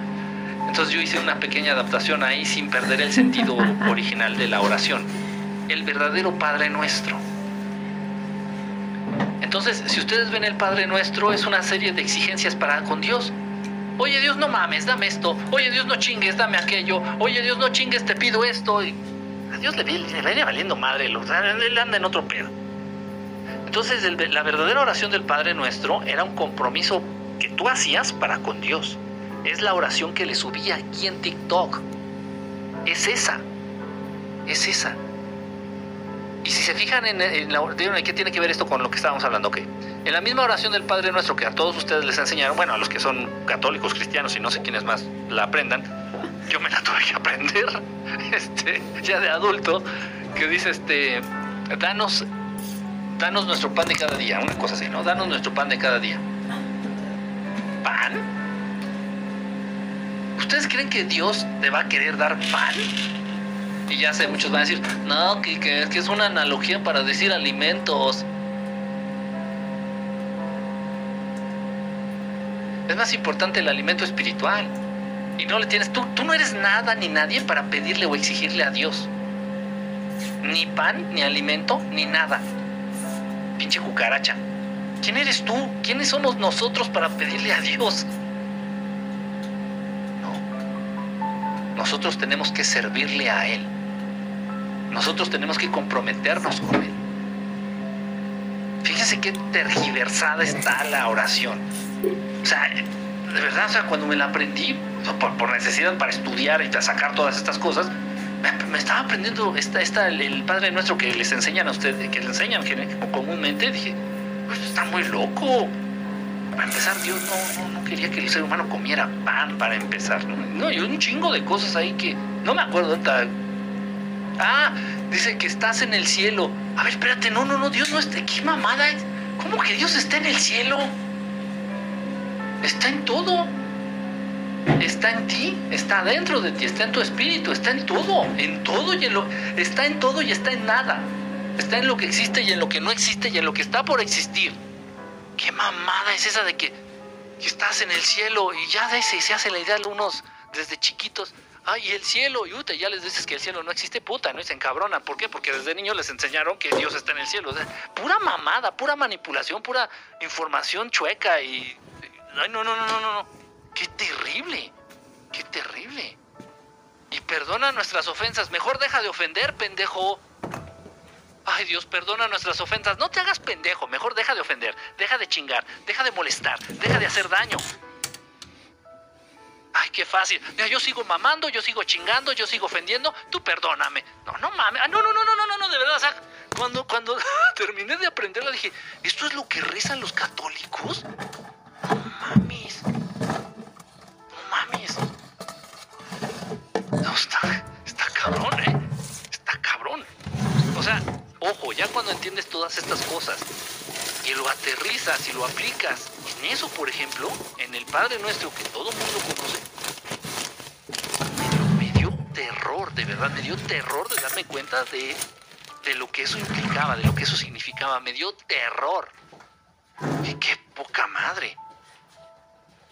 Entonces yo hice una pequeña adaptación ahí sin perder el sentido [laughs] original de la oración. El verdadero Padre Nuestro. Entonces, si ustedes ven el Padre Nuestro, es una serie de exigencias para con Dios. Oye Dios, no mames, dame esto. Oye Dios, no chingues, dame aquello. Oye Dios, no chingues, te pido esto. Y a Dios le, vi- le viene valiendo madre, lo- él anda en otro pedo. Entonces, el- la verdadera oración del Padre Nuestro era un compromiso que tú hacías para con Dios. Es la oración que le subí aquí en TikTok. Es esa. Es esa. Y si se fijan en, en la ¿qué tiene que ver esto con lo que estábamos hablando? En la misma oración del Padre Nuestro que a todos ustedes les enseñaron, bueno, a los que son católicos, cristianos y no sé quiénes más la aprendan, yo me la tuve que aprender, [laughs] este, ya de adulto, que dice, este, danos, danos nuestro pan de cada día, una cosa así, ¿no? Danos nuestro pan de cada día. ¿Pan? ¿Ustedes creen que Dios te va a querer dar pan? Y ya sé, muchos van a decir, no, que, que, que es una analogía para decir alimentos. Es más importante el alimento espiritual. Y no le tienes, tú, tú no eres nada ni nadie para pedirle o exigirle a Dios. Ni pan, ni alimento, ni nada. Pinche cucaracha. ¿Quién eres tú? ¿Quiénes somos nosotros para pedirle a Dios? Nosotros tenemos que servirle a Él. Nosotros tenemos que comprometernos con Él. Fíjense qué tergiversada está la oración. O sea, de verdad, o sea, cuando me la aprendí, por, necesidad para estudiar y para sacar todas estas cosas, me, estaba aprendiendo esta, esta, el, Padre Nuestro que les enseñan a ustedes, que les enseñan gener- comúnmente, dije, pues está muy loco. Para empezar, Dios no, no, no quería que el ser humano comiera pan para empezar. No, y un chingo de cosas ahí que no me acuerdo ahorita. Ah, dice que estás en el cielo. A ver, espérate, no, no, no, Dios no está. ¿Qué mamada es? ¿Cómo que Dios está en el cielo? Está en todo. Está en ti, está dentro de ti, está en tu espíritu, está en todo, en todo y en lo está en todo y está en nada. Está en lo que existe y en lo que no existe y en lo que está por existir. ¿Qué mamada es esa de que, estás en el cielo y ya de ese se hace la idea de unos desde chiquitos? Ay, el cielo, y ya les dices que el cielo no existe, puta, ¿no? Y se encabronan. ¿Por qué? Porque desde niños les enseñaron que Dios está en el cielo. Pura mamada, pura manipulación, pura información chueca y... Ay, no, no, no, no, no, no. Qué terrible, qué terrible. Y perdona nuestras ofensas. Mejor deja de ofender, pendejo. Ay, Dios, perdona nuestras ofensas. No te hagas pendejo. Mejor deja de ofender. Deja de chingar. Deja de molestar. Deja de hacer daño. Ay, qué fácil. Mira, yo sigo mamando, yo sigo chingando, yo sigo ofendiendo. Tú perdóname. No, no mames. Ah, no, no, no, no, no, no, de verdad. O sea, cuando, cuando [laughs] terminé de aprenderlo dije, ¿esto es lo que rezan los católicos? No mames. No mames. No, está, está cabrón, ¿eh? Está cabrón. O sea, ojo, ya cuando entiendes todas estas cosas y lo aterrizas y lo aplicas en eso, por ejemplo, en el Padre Nuestro que todo mundo conoce, me dio, terror, de verdad, me dio terror de darme cuenta de, de lo que eso implicaba, de lo que eso significaba. Me dio terror. Y qué poca madre.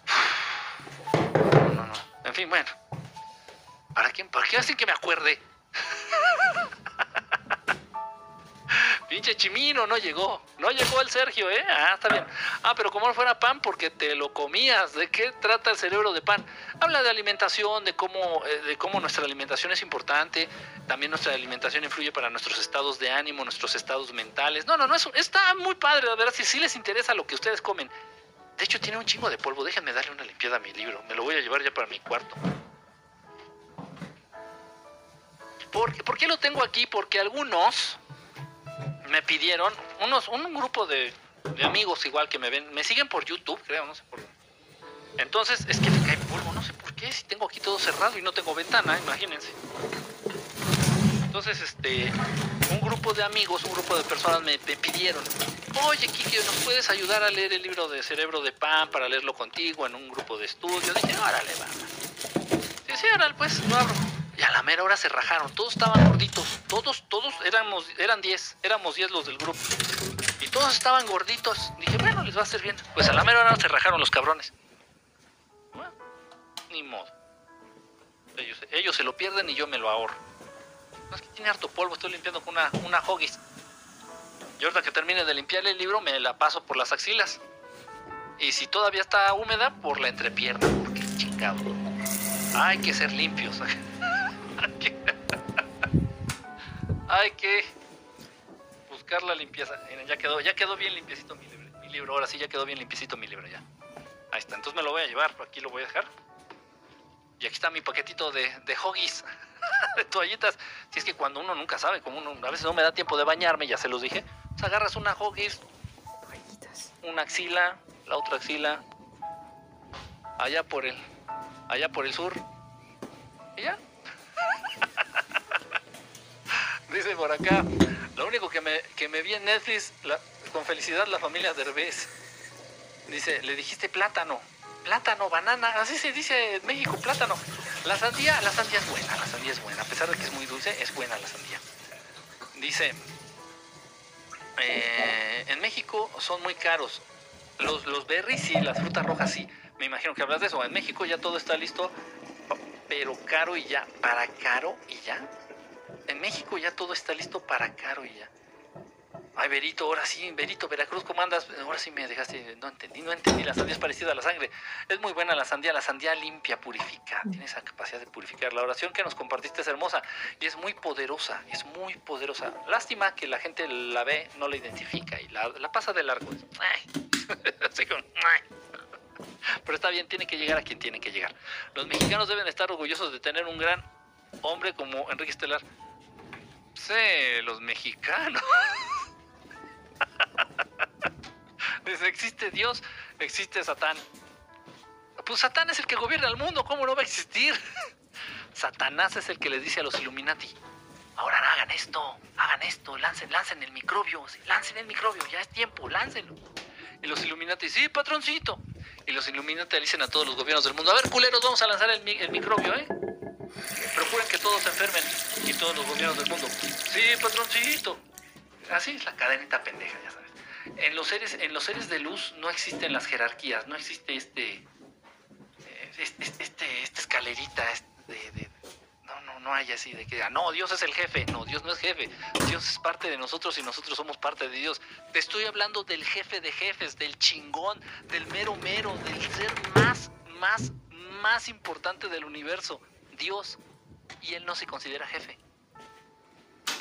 [sighs] No, no, no. En fin, bueno. ¿Para qué, para qué hacen que me acuerde? [laughs] Pinche chimino, no llegó. No llegó el Sergio, ¿eh? Ah, está bien. Ah, pero como no fuera pan, porque te lo comías. ¿De qué trata el cerebro de pan? Habla de alimentación, de cómo, eh, de cómo nuestra alimentación es importante. También nuestra alimentación influye para nuestros estados de ánimo, nuestros estados mentales. No, no, no, eso está muy padre, la verdad. Si sí les interesa lo que ustedes comen. De hecho, tiene un chingo de polvo. Déjenme darle una limpiada a mi libro. Me lo voy a llevar ya para mi cuarto. ¿Por, ¿por qué lo tengo aquí? Porque algunos me pidieron, unos, un grupo de, amigos igual que me ven, me siguen por YouTube, creo, no sé por Entonces, es que me cae polvo, no sé por qué, si tengo aquí todo cerrado y no tengo ventana, imagínense. Entonces, este, un grupo de amigos, un grupo de personas me, me pidieron, oye, Kiki, ¿nos puedes ayudar a leer el libro de Cerebro de Pan para leerlo contigo en un grupo de estudio? Dije, órale, va. Sí, sí, órale, pues, lo abro. Y a la mera hora se rajaron, todos estaban gorditos, todos, todos éramos, eran 10, éramos 10 los del grupo. Y todos estaban gorditos. Dije, bueno, les va a hacer bien. Pues a la mera hora se rajaron los cabrones. Ni modo. Ellos, se lo pierden y yo me lo ahorro. No es que tiene harto polvo, estoy limpiando con una, una Hoggies. Y ahorita que termine de limpiar el libro, me la paso por las axilas. Y si todavía está húmeda, por la entrepierna. Porque chingado. Hay que ser limpios. [laughs] [laughs] Hay que- buscar la limpieza. Miren, ya quedó, ya quedó bien limpiecito mi libro, mi libro. Ahora sí ya quedó bien limpiecito mi libro ya. Ahí está. Entonces me lo voy a llevar. Aquí lo voy a dejar. Y aquí está mi paquetito de, de hoggies, [laughs] de toallitas. Si es que cuando uno nunca sabe, como uno a veces no me da tiempo de bañarme, ya se los dije. Pues agarras una hoggies, Toallitas. una axila, la otra axila, allá por el, allá por el sur. Y ya. Dice por acá, lo único que me, que me vi en Netflix, la- con felicidad, la familia Derbez. Dice, le dijiste plátano, plátano, banana, así se dice en México, plátano. La sandía, la sandía es buena, la sandía es buena, a pesar de que es muy dulce, es buena la sandía. Dice, eh, en México son muy caros. Los, los berries sí, las frutas rojas sí. Me imagino que hablas de eso. En México ya todo está listo, pero caro y ya. Para caro y ya. En México ya todo está listo para caro y ya. Ay, Berito, ahora sí, Berito, Veracruz, ¿cómo andas? Ahora sí me dejaste, no entendí, no entendí, la sandía es parecida a la sangre. Es muy buena la sandía, la sandía limpia, purifica, tiene esa capacidad de purificar. La oración que nos compartiste es hermosa y es muy poderosa, es muy poderosa. Lástima que la gente la ve, no la identifica y la, la pasa de largo. [laughs] Pero está bien, tiene que llegar a quien tiene que llegar. Los mexicanos deben estar orgullosos de tener un gran hombre como Enrique Estelar. Sí, los mexicanos. [laughs] Dice, existe Dios, existe Satán. Pues Satán es el que gobierna el mundo, ¿cómo no va a existir? [laughs] Satanás es el que les dice a los Illuminati, ahora hagan esto, hagan esto, lancen, lancen el microbio, lancen el microbio, ya es tiempo, láncenlo. Y los Illuminati, sí, patroncito. Y los Illuminati dicen a todos los gobiernos del mundo, a ver, culeros, vamos a lanzar el, el microbio, ¿eh? Procuren que todos se enfermen y todos los gobiernos del mundo. Sí, patroncito. Así es la cadenita pendeja, ya sabes. En los seres, en los seres de luz no existen las jerarquías, no existe este, eh, este, este, este esta escalerita de, de, no, hay así de que, ah, no, Dios es el jefe, no, Dios no es jefe, Dios es parte de nosotros y nosotros somos parte de Dios. Te estoy hablando del jefe de jefes, del chingón, del mero mero, del ser más, más, más importante del universo, Dios. Y Él no se considera jefe,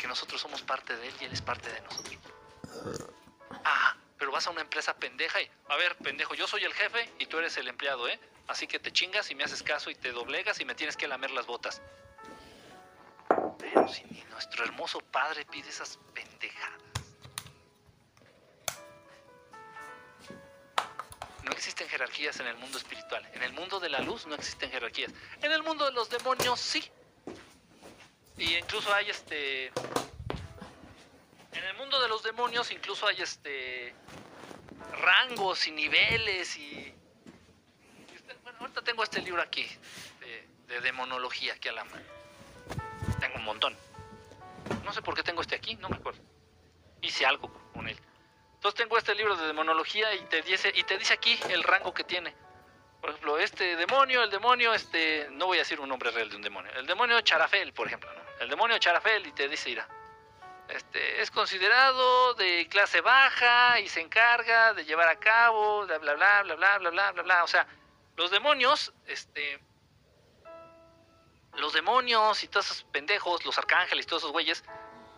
que nosotros somos parte de Él y Él es parte de nosotros. Ah, pero vas a una empresa pendeja y, a ver, pendejo, yo soy el jefe y tú eres el empleado, ¿eh? Así que te chingas y me haces caso y te doblegas y me tienes que lamer las botas. Si ni nuestro hermoso padre pide esas pendejadas. No existen jerarquías en el mundo espiritual. En el mundo de la luz no existen jerarquías. En el mundo de los demonios sí. Y incluso hay este. En el mundo de los demonios incluso hay este. rangos y niveles y. Bueno, ahorita tengo este libro aquí de, de demonología aquí a la mano. Montón. No sé por qué tengo este aquí, no me acuerdo. Hice algo con él. Entonces tengo este libro de demonología y te dice, y te dice aquí el rango que tiene. Por ejemplo, este demonio, el demonio, este, no voy a decir un nombre real de un demonio. El demonio Charafel, por ejemplo, ¿no? El demonio Charafel y te dice, mira, este, es considerado de clase baja y se encarga de llevar a cabo, bla, bla, bla, bla, bla, bla, bla, bla, bla. O sea, los demonios, este, los demonios y todos esos pendejos, los arcángeles, todos esos güeyes,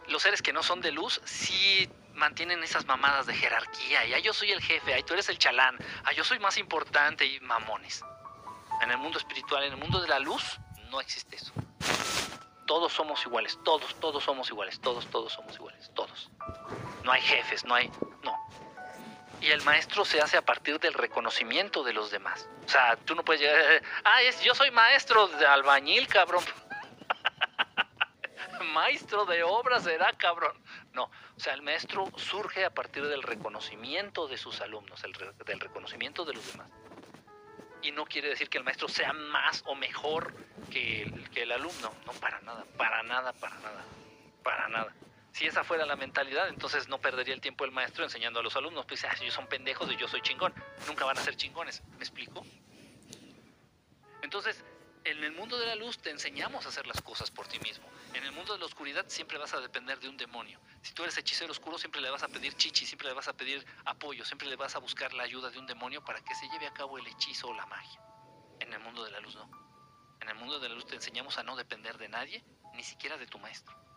los seres que no son de luz, sí mantienen esas mamadas de jerarquía. Y ah, yo soy el jefe, ahí tú eres el chalán, ah, yo soy más importante y mamones. En el mundo espiritual, en el mundo de la luz, no existe eso. Todos somos iguales, todos, todos somos iguales, todos, todos somos iguales, todos. No hay jefes, no hay... No. Y el maestro se hace a partir del reconocimiento de los demás. O sea, tú no puedes llegar... Ah, es, yo soy maestro de albañil, cabrón. [laughs] maestro de obra será, cabrón. No, o sea, el maestro surge a partir del reconocimiento de sus alumnos, el re- del reconocimiento de los demás. Y no quiere decir que el maestro sea más o mejor que el alumno. No, para nada, para nada, para nada, para nada. Si esa fuera la mentalidad, entonces no perdería el tiempo el maestro enseñando a los alumnos. Pues, ah, ellos son pendejos y yo soy chingón. Nunca van a ser chingones. ¿Me explico? Entonces, en el mundo de la luz te enseñamos a hacer las cosas por ti mismo. En el mundo de la oscuridad siempre vas a depender de un demonio. Si tú eres hechicero oscuro, siempre le vas a pedir chichi, siempre le vas a pedir apoyo, siempre le vas a buscar la ayuda de un demonio para que se lleve a cabo el hechizo o la magia. En el mundo de la luz no. En el mundo de la luz te enseñamos a no depender de nadie, ni siquiera de tu maestro.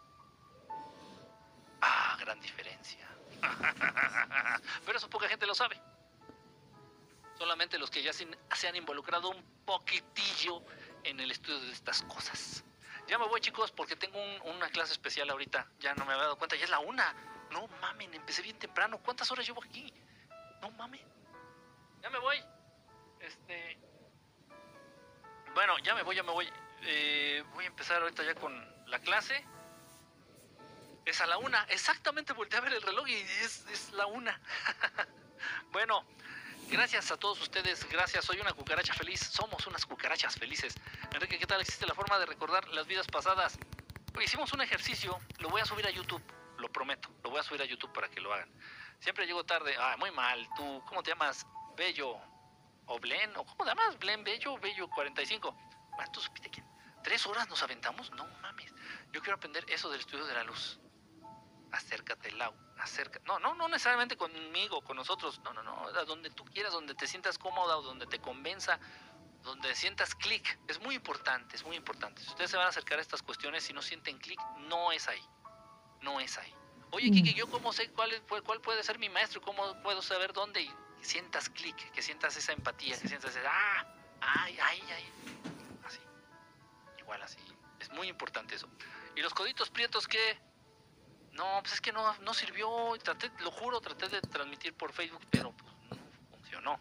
Ah, gran diferencia. [laughs] Pero eso poca gente lo sabe. Solamente los que ya se, han involucrado un poquitillo en el estudio de estas cosas. Ya me voy, chicos, porque tengo un- una clase especial ahorita. Ya no me había dado cuenta, ya es la una. No mamen, empecé bien temprano. ¿Cuántas horas llevo aquí? No mamen. Ya me voy. Este. Bueno, ya me voy, ya me voy. Eh, voy a empezar ahorita ya con la clase. Es a la una. Exactamente, volteé a ver el reloj y es, la una. [laughs] bueno, gracias a todos ustedes. Gracias, soy una cucaracha feliz. Somos unas cucarachas felices. Enrique, ¿qué tal? ¿Existe la forma de recordar las vidas pasadas? Hicimos un ejercicio. Lo voy a subir a YouTube. Lo prometo. Lo voy a subir a YouTube para que lo hagan. Siempre llego tarde. Ah, muy mal. ¿Tú cómo te llamas? Bello. ¿O Blen? ¿O cómo te llamas? Blen Bello, Bello 45. Bueno, tú supiste quién. ¿Tres horas nos aventamos? No mames. Yo quiero aprender eso del estudio de la luz acércate, Lau, acerca. No, no, no necesariamente conmigo, con nosotros, no, no, no, a donde tú quieras, donde te sientas cómoda o donde te convenza, donde sientas clic. Es muy importante, es muy importante. Si ustedes se van a acercar a estas cuestiones y no sienten clic, no es ahí, no es ahí. Oye, Mm. Kiki, ¿yo cómo sé cuál, es- cuál puede ser mi maestro? ¿Cómo puedo saber dónde? Y sientas clic, que sientas esa empatía, que sientas ese, ah, ay, ay, ay, así, igual así, es muy importante eso. Y los coditos prietos que, no, pues es que no, no sirvió, traté, lo juro, traté de transmitir por Facebook, pero pues, no funcionó.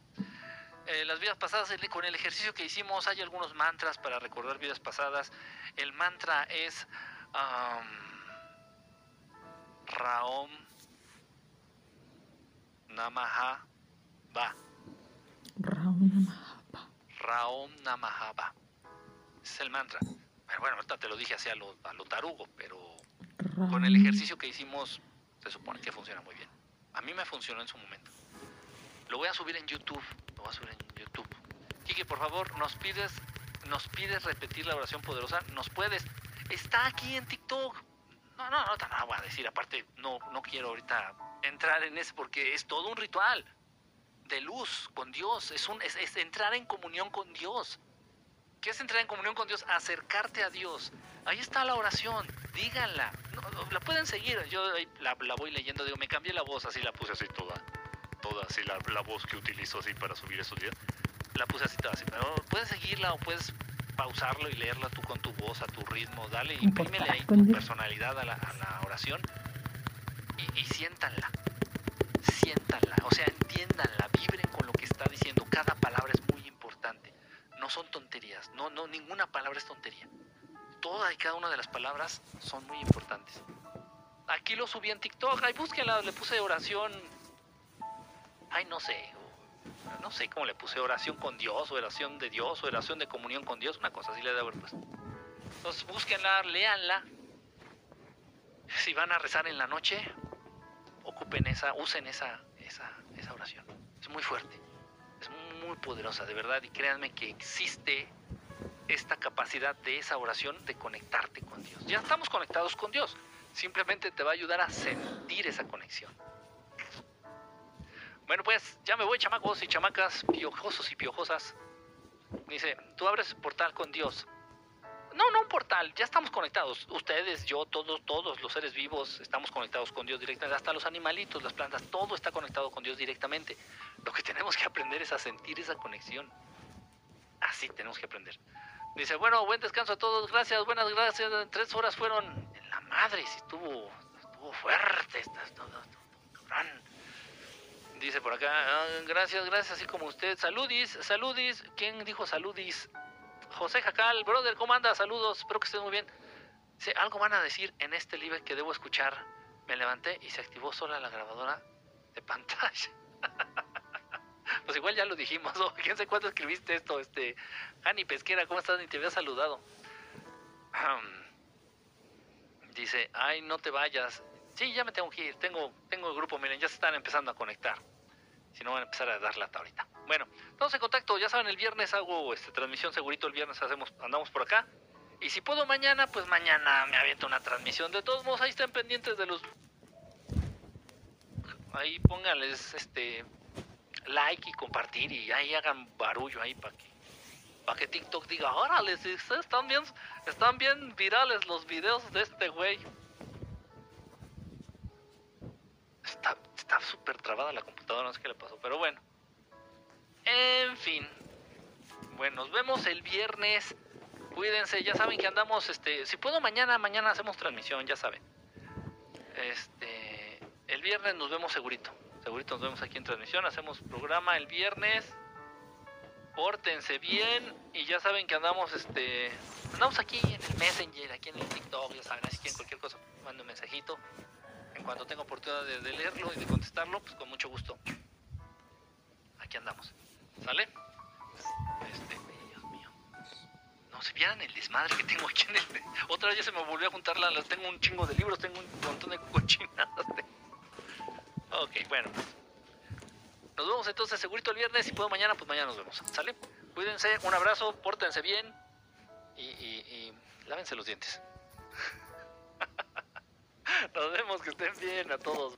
Eh, las vidas pasadas, con el ejercicio que hicimos, hay algunos mantras para recordar vidas pasadas. El mantra es um, Raom Namaha Va. Raom Namahaba. Raom Namahaba. Es el mantra. Pero bueno, ahorita te lo dije hacia lo, a lo tarugo, pero con el ejercicio que hicimos se supone que funciona muy bien. A mí me funcionó en su momento. Lo voy a subir en YouTube. Lo voy a subir en YouTube. Kike, por favor, nos pides, nos pides repetir la oración poderosa. Nos puedes. Está aquí en TikTok. No, no, no, no voy a decir. Aparte, no, no quiero ahorita entrar en ese porque es todo un ritual de luz con Dios. Es, un, es, es entrar en comunión con Dios. ¿Qué es entrar en comunión con Dios? Acercarte a Dios. Ahí está la oración, díganla. La pueden seguir. Yo la, la, voy leyendo, digo, me cambié la voz, así la puse así toda. Toda así, la, la voz que utilizo así para subir esos días. La puse así toda así. Pero puedes seguirla o puedes pausarlo y leerla tú con tu voz, a tu ritmo. Dale, imprímele ahí tu personalidad a la, a la oración y, y siéntanla. Siéntanla. O sea, entiéndanla, vibren con lo que está diciendo. Cada palabra es muy importante. No son tonterías. No, no, ninguna palabra es tontería. Toda y cada una de las palabras son muy importantes. Aquí lo subí en TikTok. Ay, búsquenla. Le puse oración. Ay, no sé. No sé cómo le puse oración con Dios, oración de Dios, o oración de comunión con Dios. Una cosa así le de haber. Entonces, búsquenla, léanla. Si van a rezar en la noche, ocupen esa, usen esa, esa, esa oración. Es muy fuerte, es muy poderosa, de verdad, y créanme que existe esta capacidad de esa oración de conectarte con Dios. Ya estamos conectados con Dios, simplemente te va a ayudar a sentir esa conexión. Bueno, pues ya me voy, chamacos y chamacas, piojosos y piojosas. Dice, tú abres portal con Dios. No, no un portal, ya estamos conectados. Ustedes, yo, todos, todos los seres vivos estamos conectados con Dios directamente. Hasta los animalitos, las plantas, todo está conectado con Dios directamente. Lo que tenemos que aprender es a sentir esa conexión. Así tenemos que aprender. Dice, bueno, buen descanso a todos, gracias, buenas gracias. Tres horas fueron en la madre, si estuvo, estuvo fuerte, todo, Dice por acá, ah, gracias, gracias, así como usted. Saludis, saludis. ¿Quién dijo saludis? José Jacal, brother, ¿cómo anda? Saludos, espero que estés muy bien. Algo van a decir en este live que debo escuchar. Me levanté y se activó sola la grabadora de pantalla. [laughs] pues igual ya lo dijimos. [laughs] ¿Quién sé cuándo escribiste esto? Este, Hani Pesquera, ¿cómo estás? Ni te había saludado. [clears throat] dice, ay, no te vayas. Sí, ya me tengo que ir. Tengo, tengo el grupo, miren, ya se están empezando a conectar. Si no van a empezar a dar lata ahorita. Bueno, estamos en contacto. Ya saben, el viernes hago este, transmisión segurito. El viernes hacemos, andamos por acá. Y si puedo mañana, pues mañana me aviento una transmisión. De todos modos, ahí estén pendientes de los. Ahí pónganles este like y compartir y ahí hagan barullo ahí para que para que TikTok diga, órale, si están bien, están bien virales los videos de este güey. Está está súper trabada la computadora, no sé qué le pasó, pero bueno. En fin. Bueno, nos vemos el viernes. Cuídense, ya saben que andamos, este, si puedo mañana, mañana hacemos transmisión, ya saben. Este, el viernes nos vemos segurito. Segurito nos vemos aquí en transmisión, hacemos programa el viernes. Pórtense bien y ya saben que andamos, este, andamos aquí en el Messenger, aquí en el TikTok, ya saben, así que en cualquier cosa mando un mensajito cuando tenga oportunidad de, leerlo y de contestarlo, pues con mucho gusto. Aquí andamos. ¿Sale? Este, Dios mío. No, si vieran el desmadre que tengo aquí en el... Otra vez ya se me volvió a juntar las... Tengo un chingo de libros, tengo un montón de cochinadas. Ok, bueno. Nos vemos entonces segurito el viernes. Si puedo mañana, pues mañana nos vemos. ¿Sale? Cuídense, un abrazo, pórtense bien y, y, y lávense los dientes. [laughs] Nos vemos, que estén bien a todos.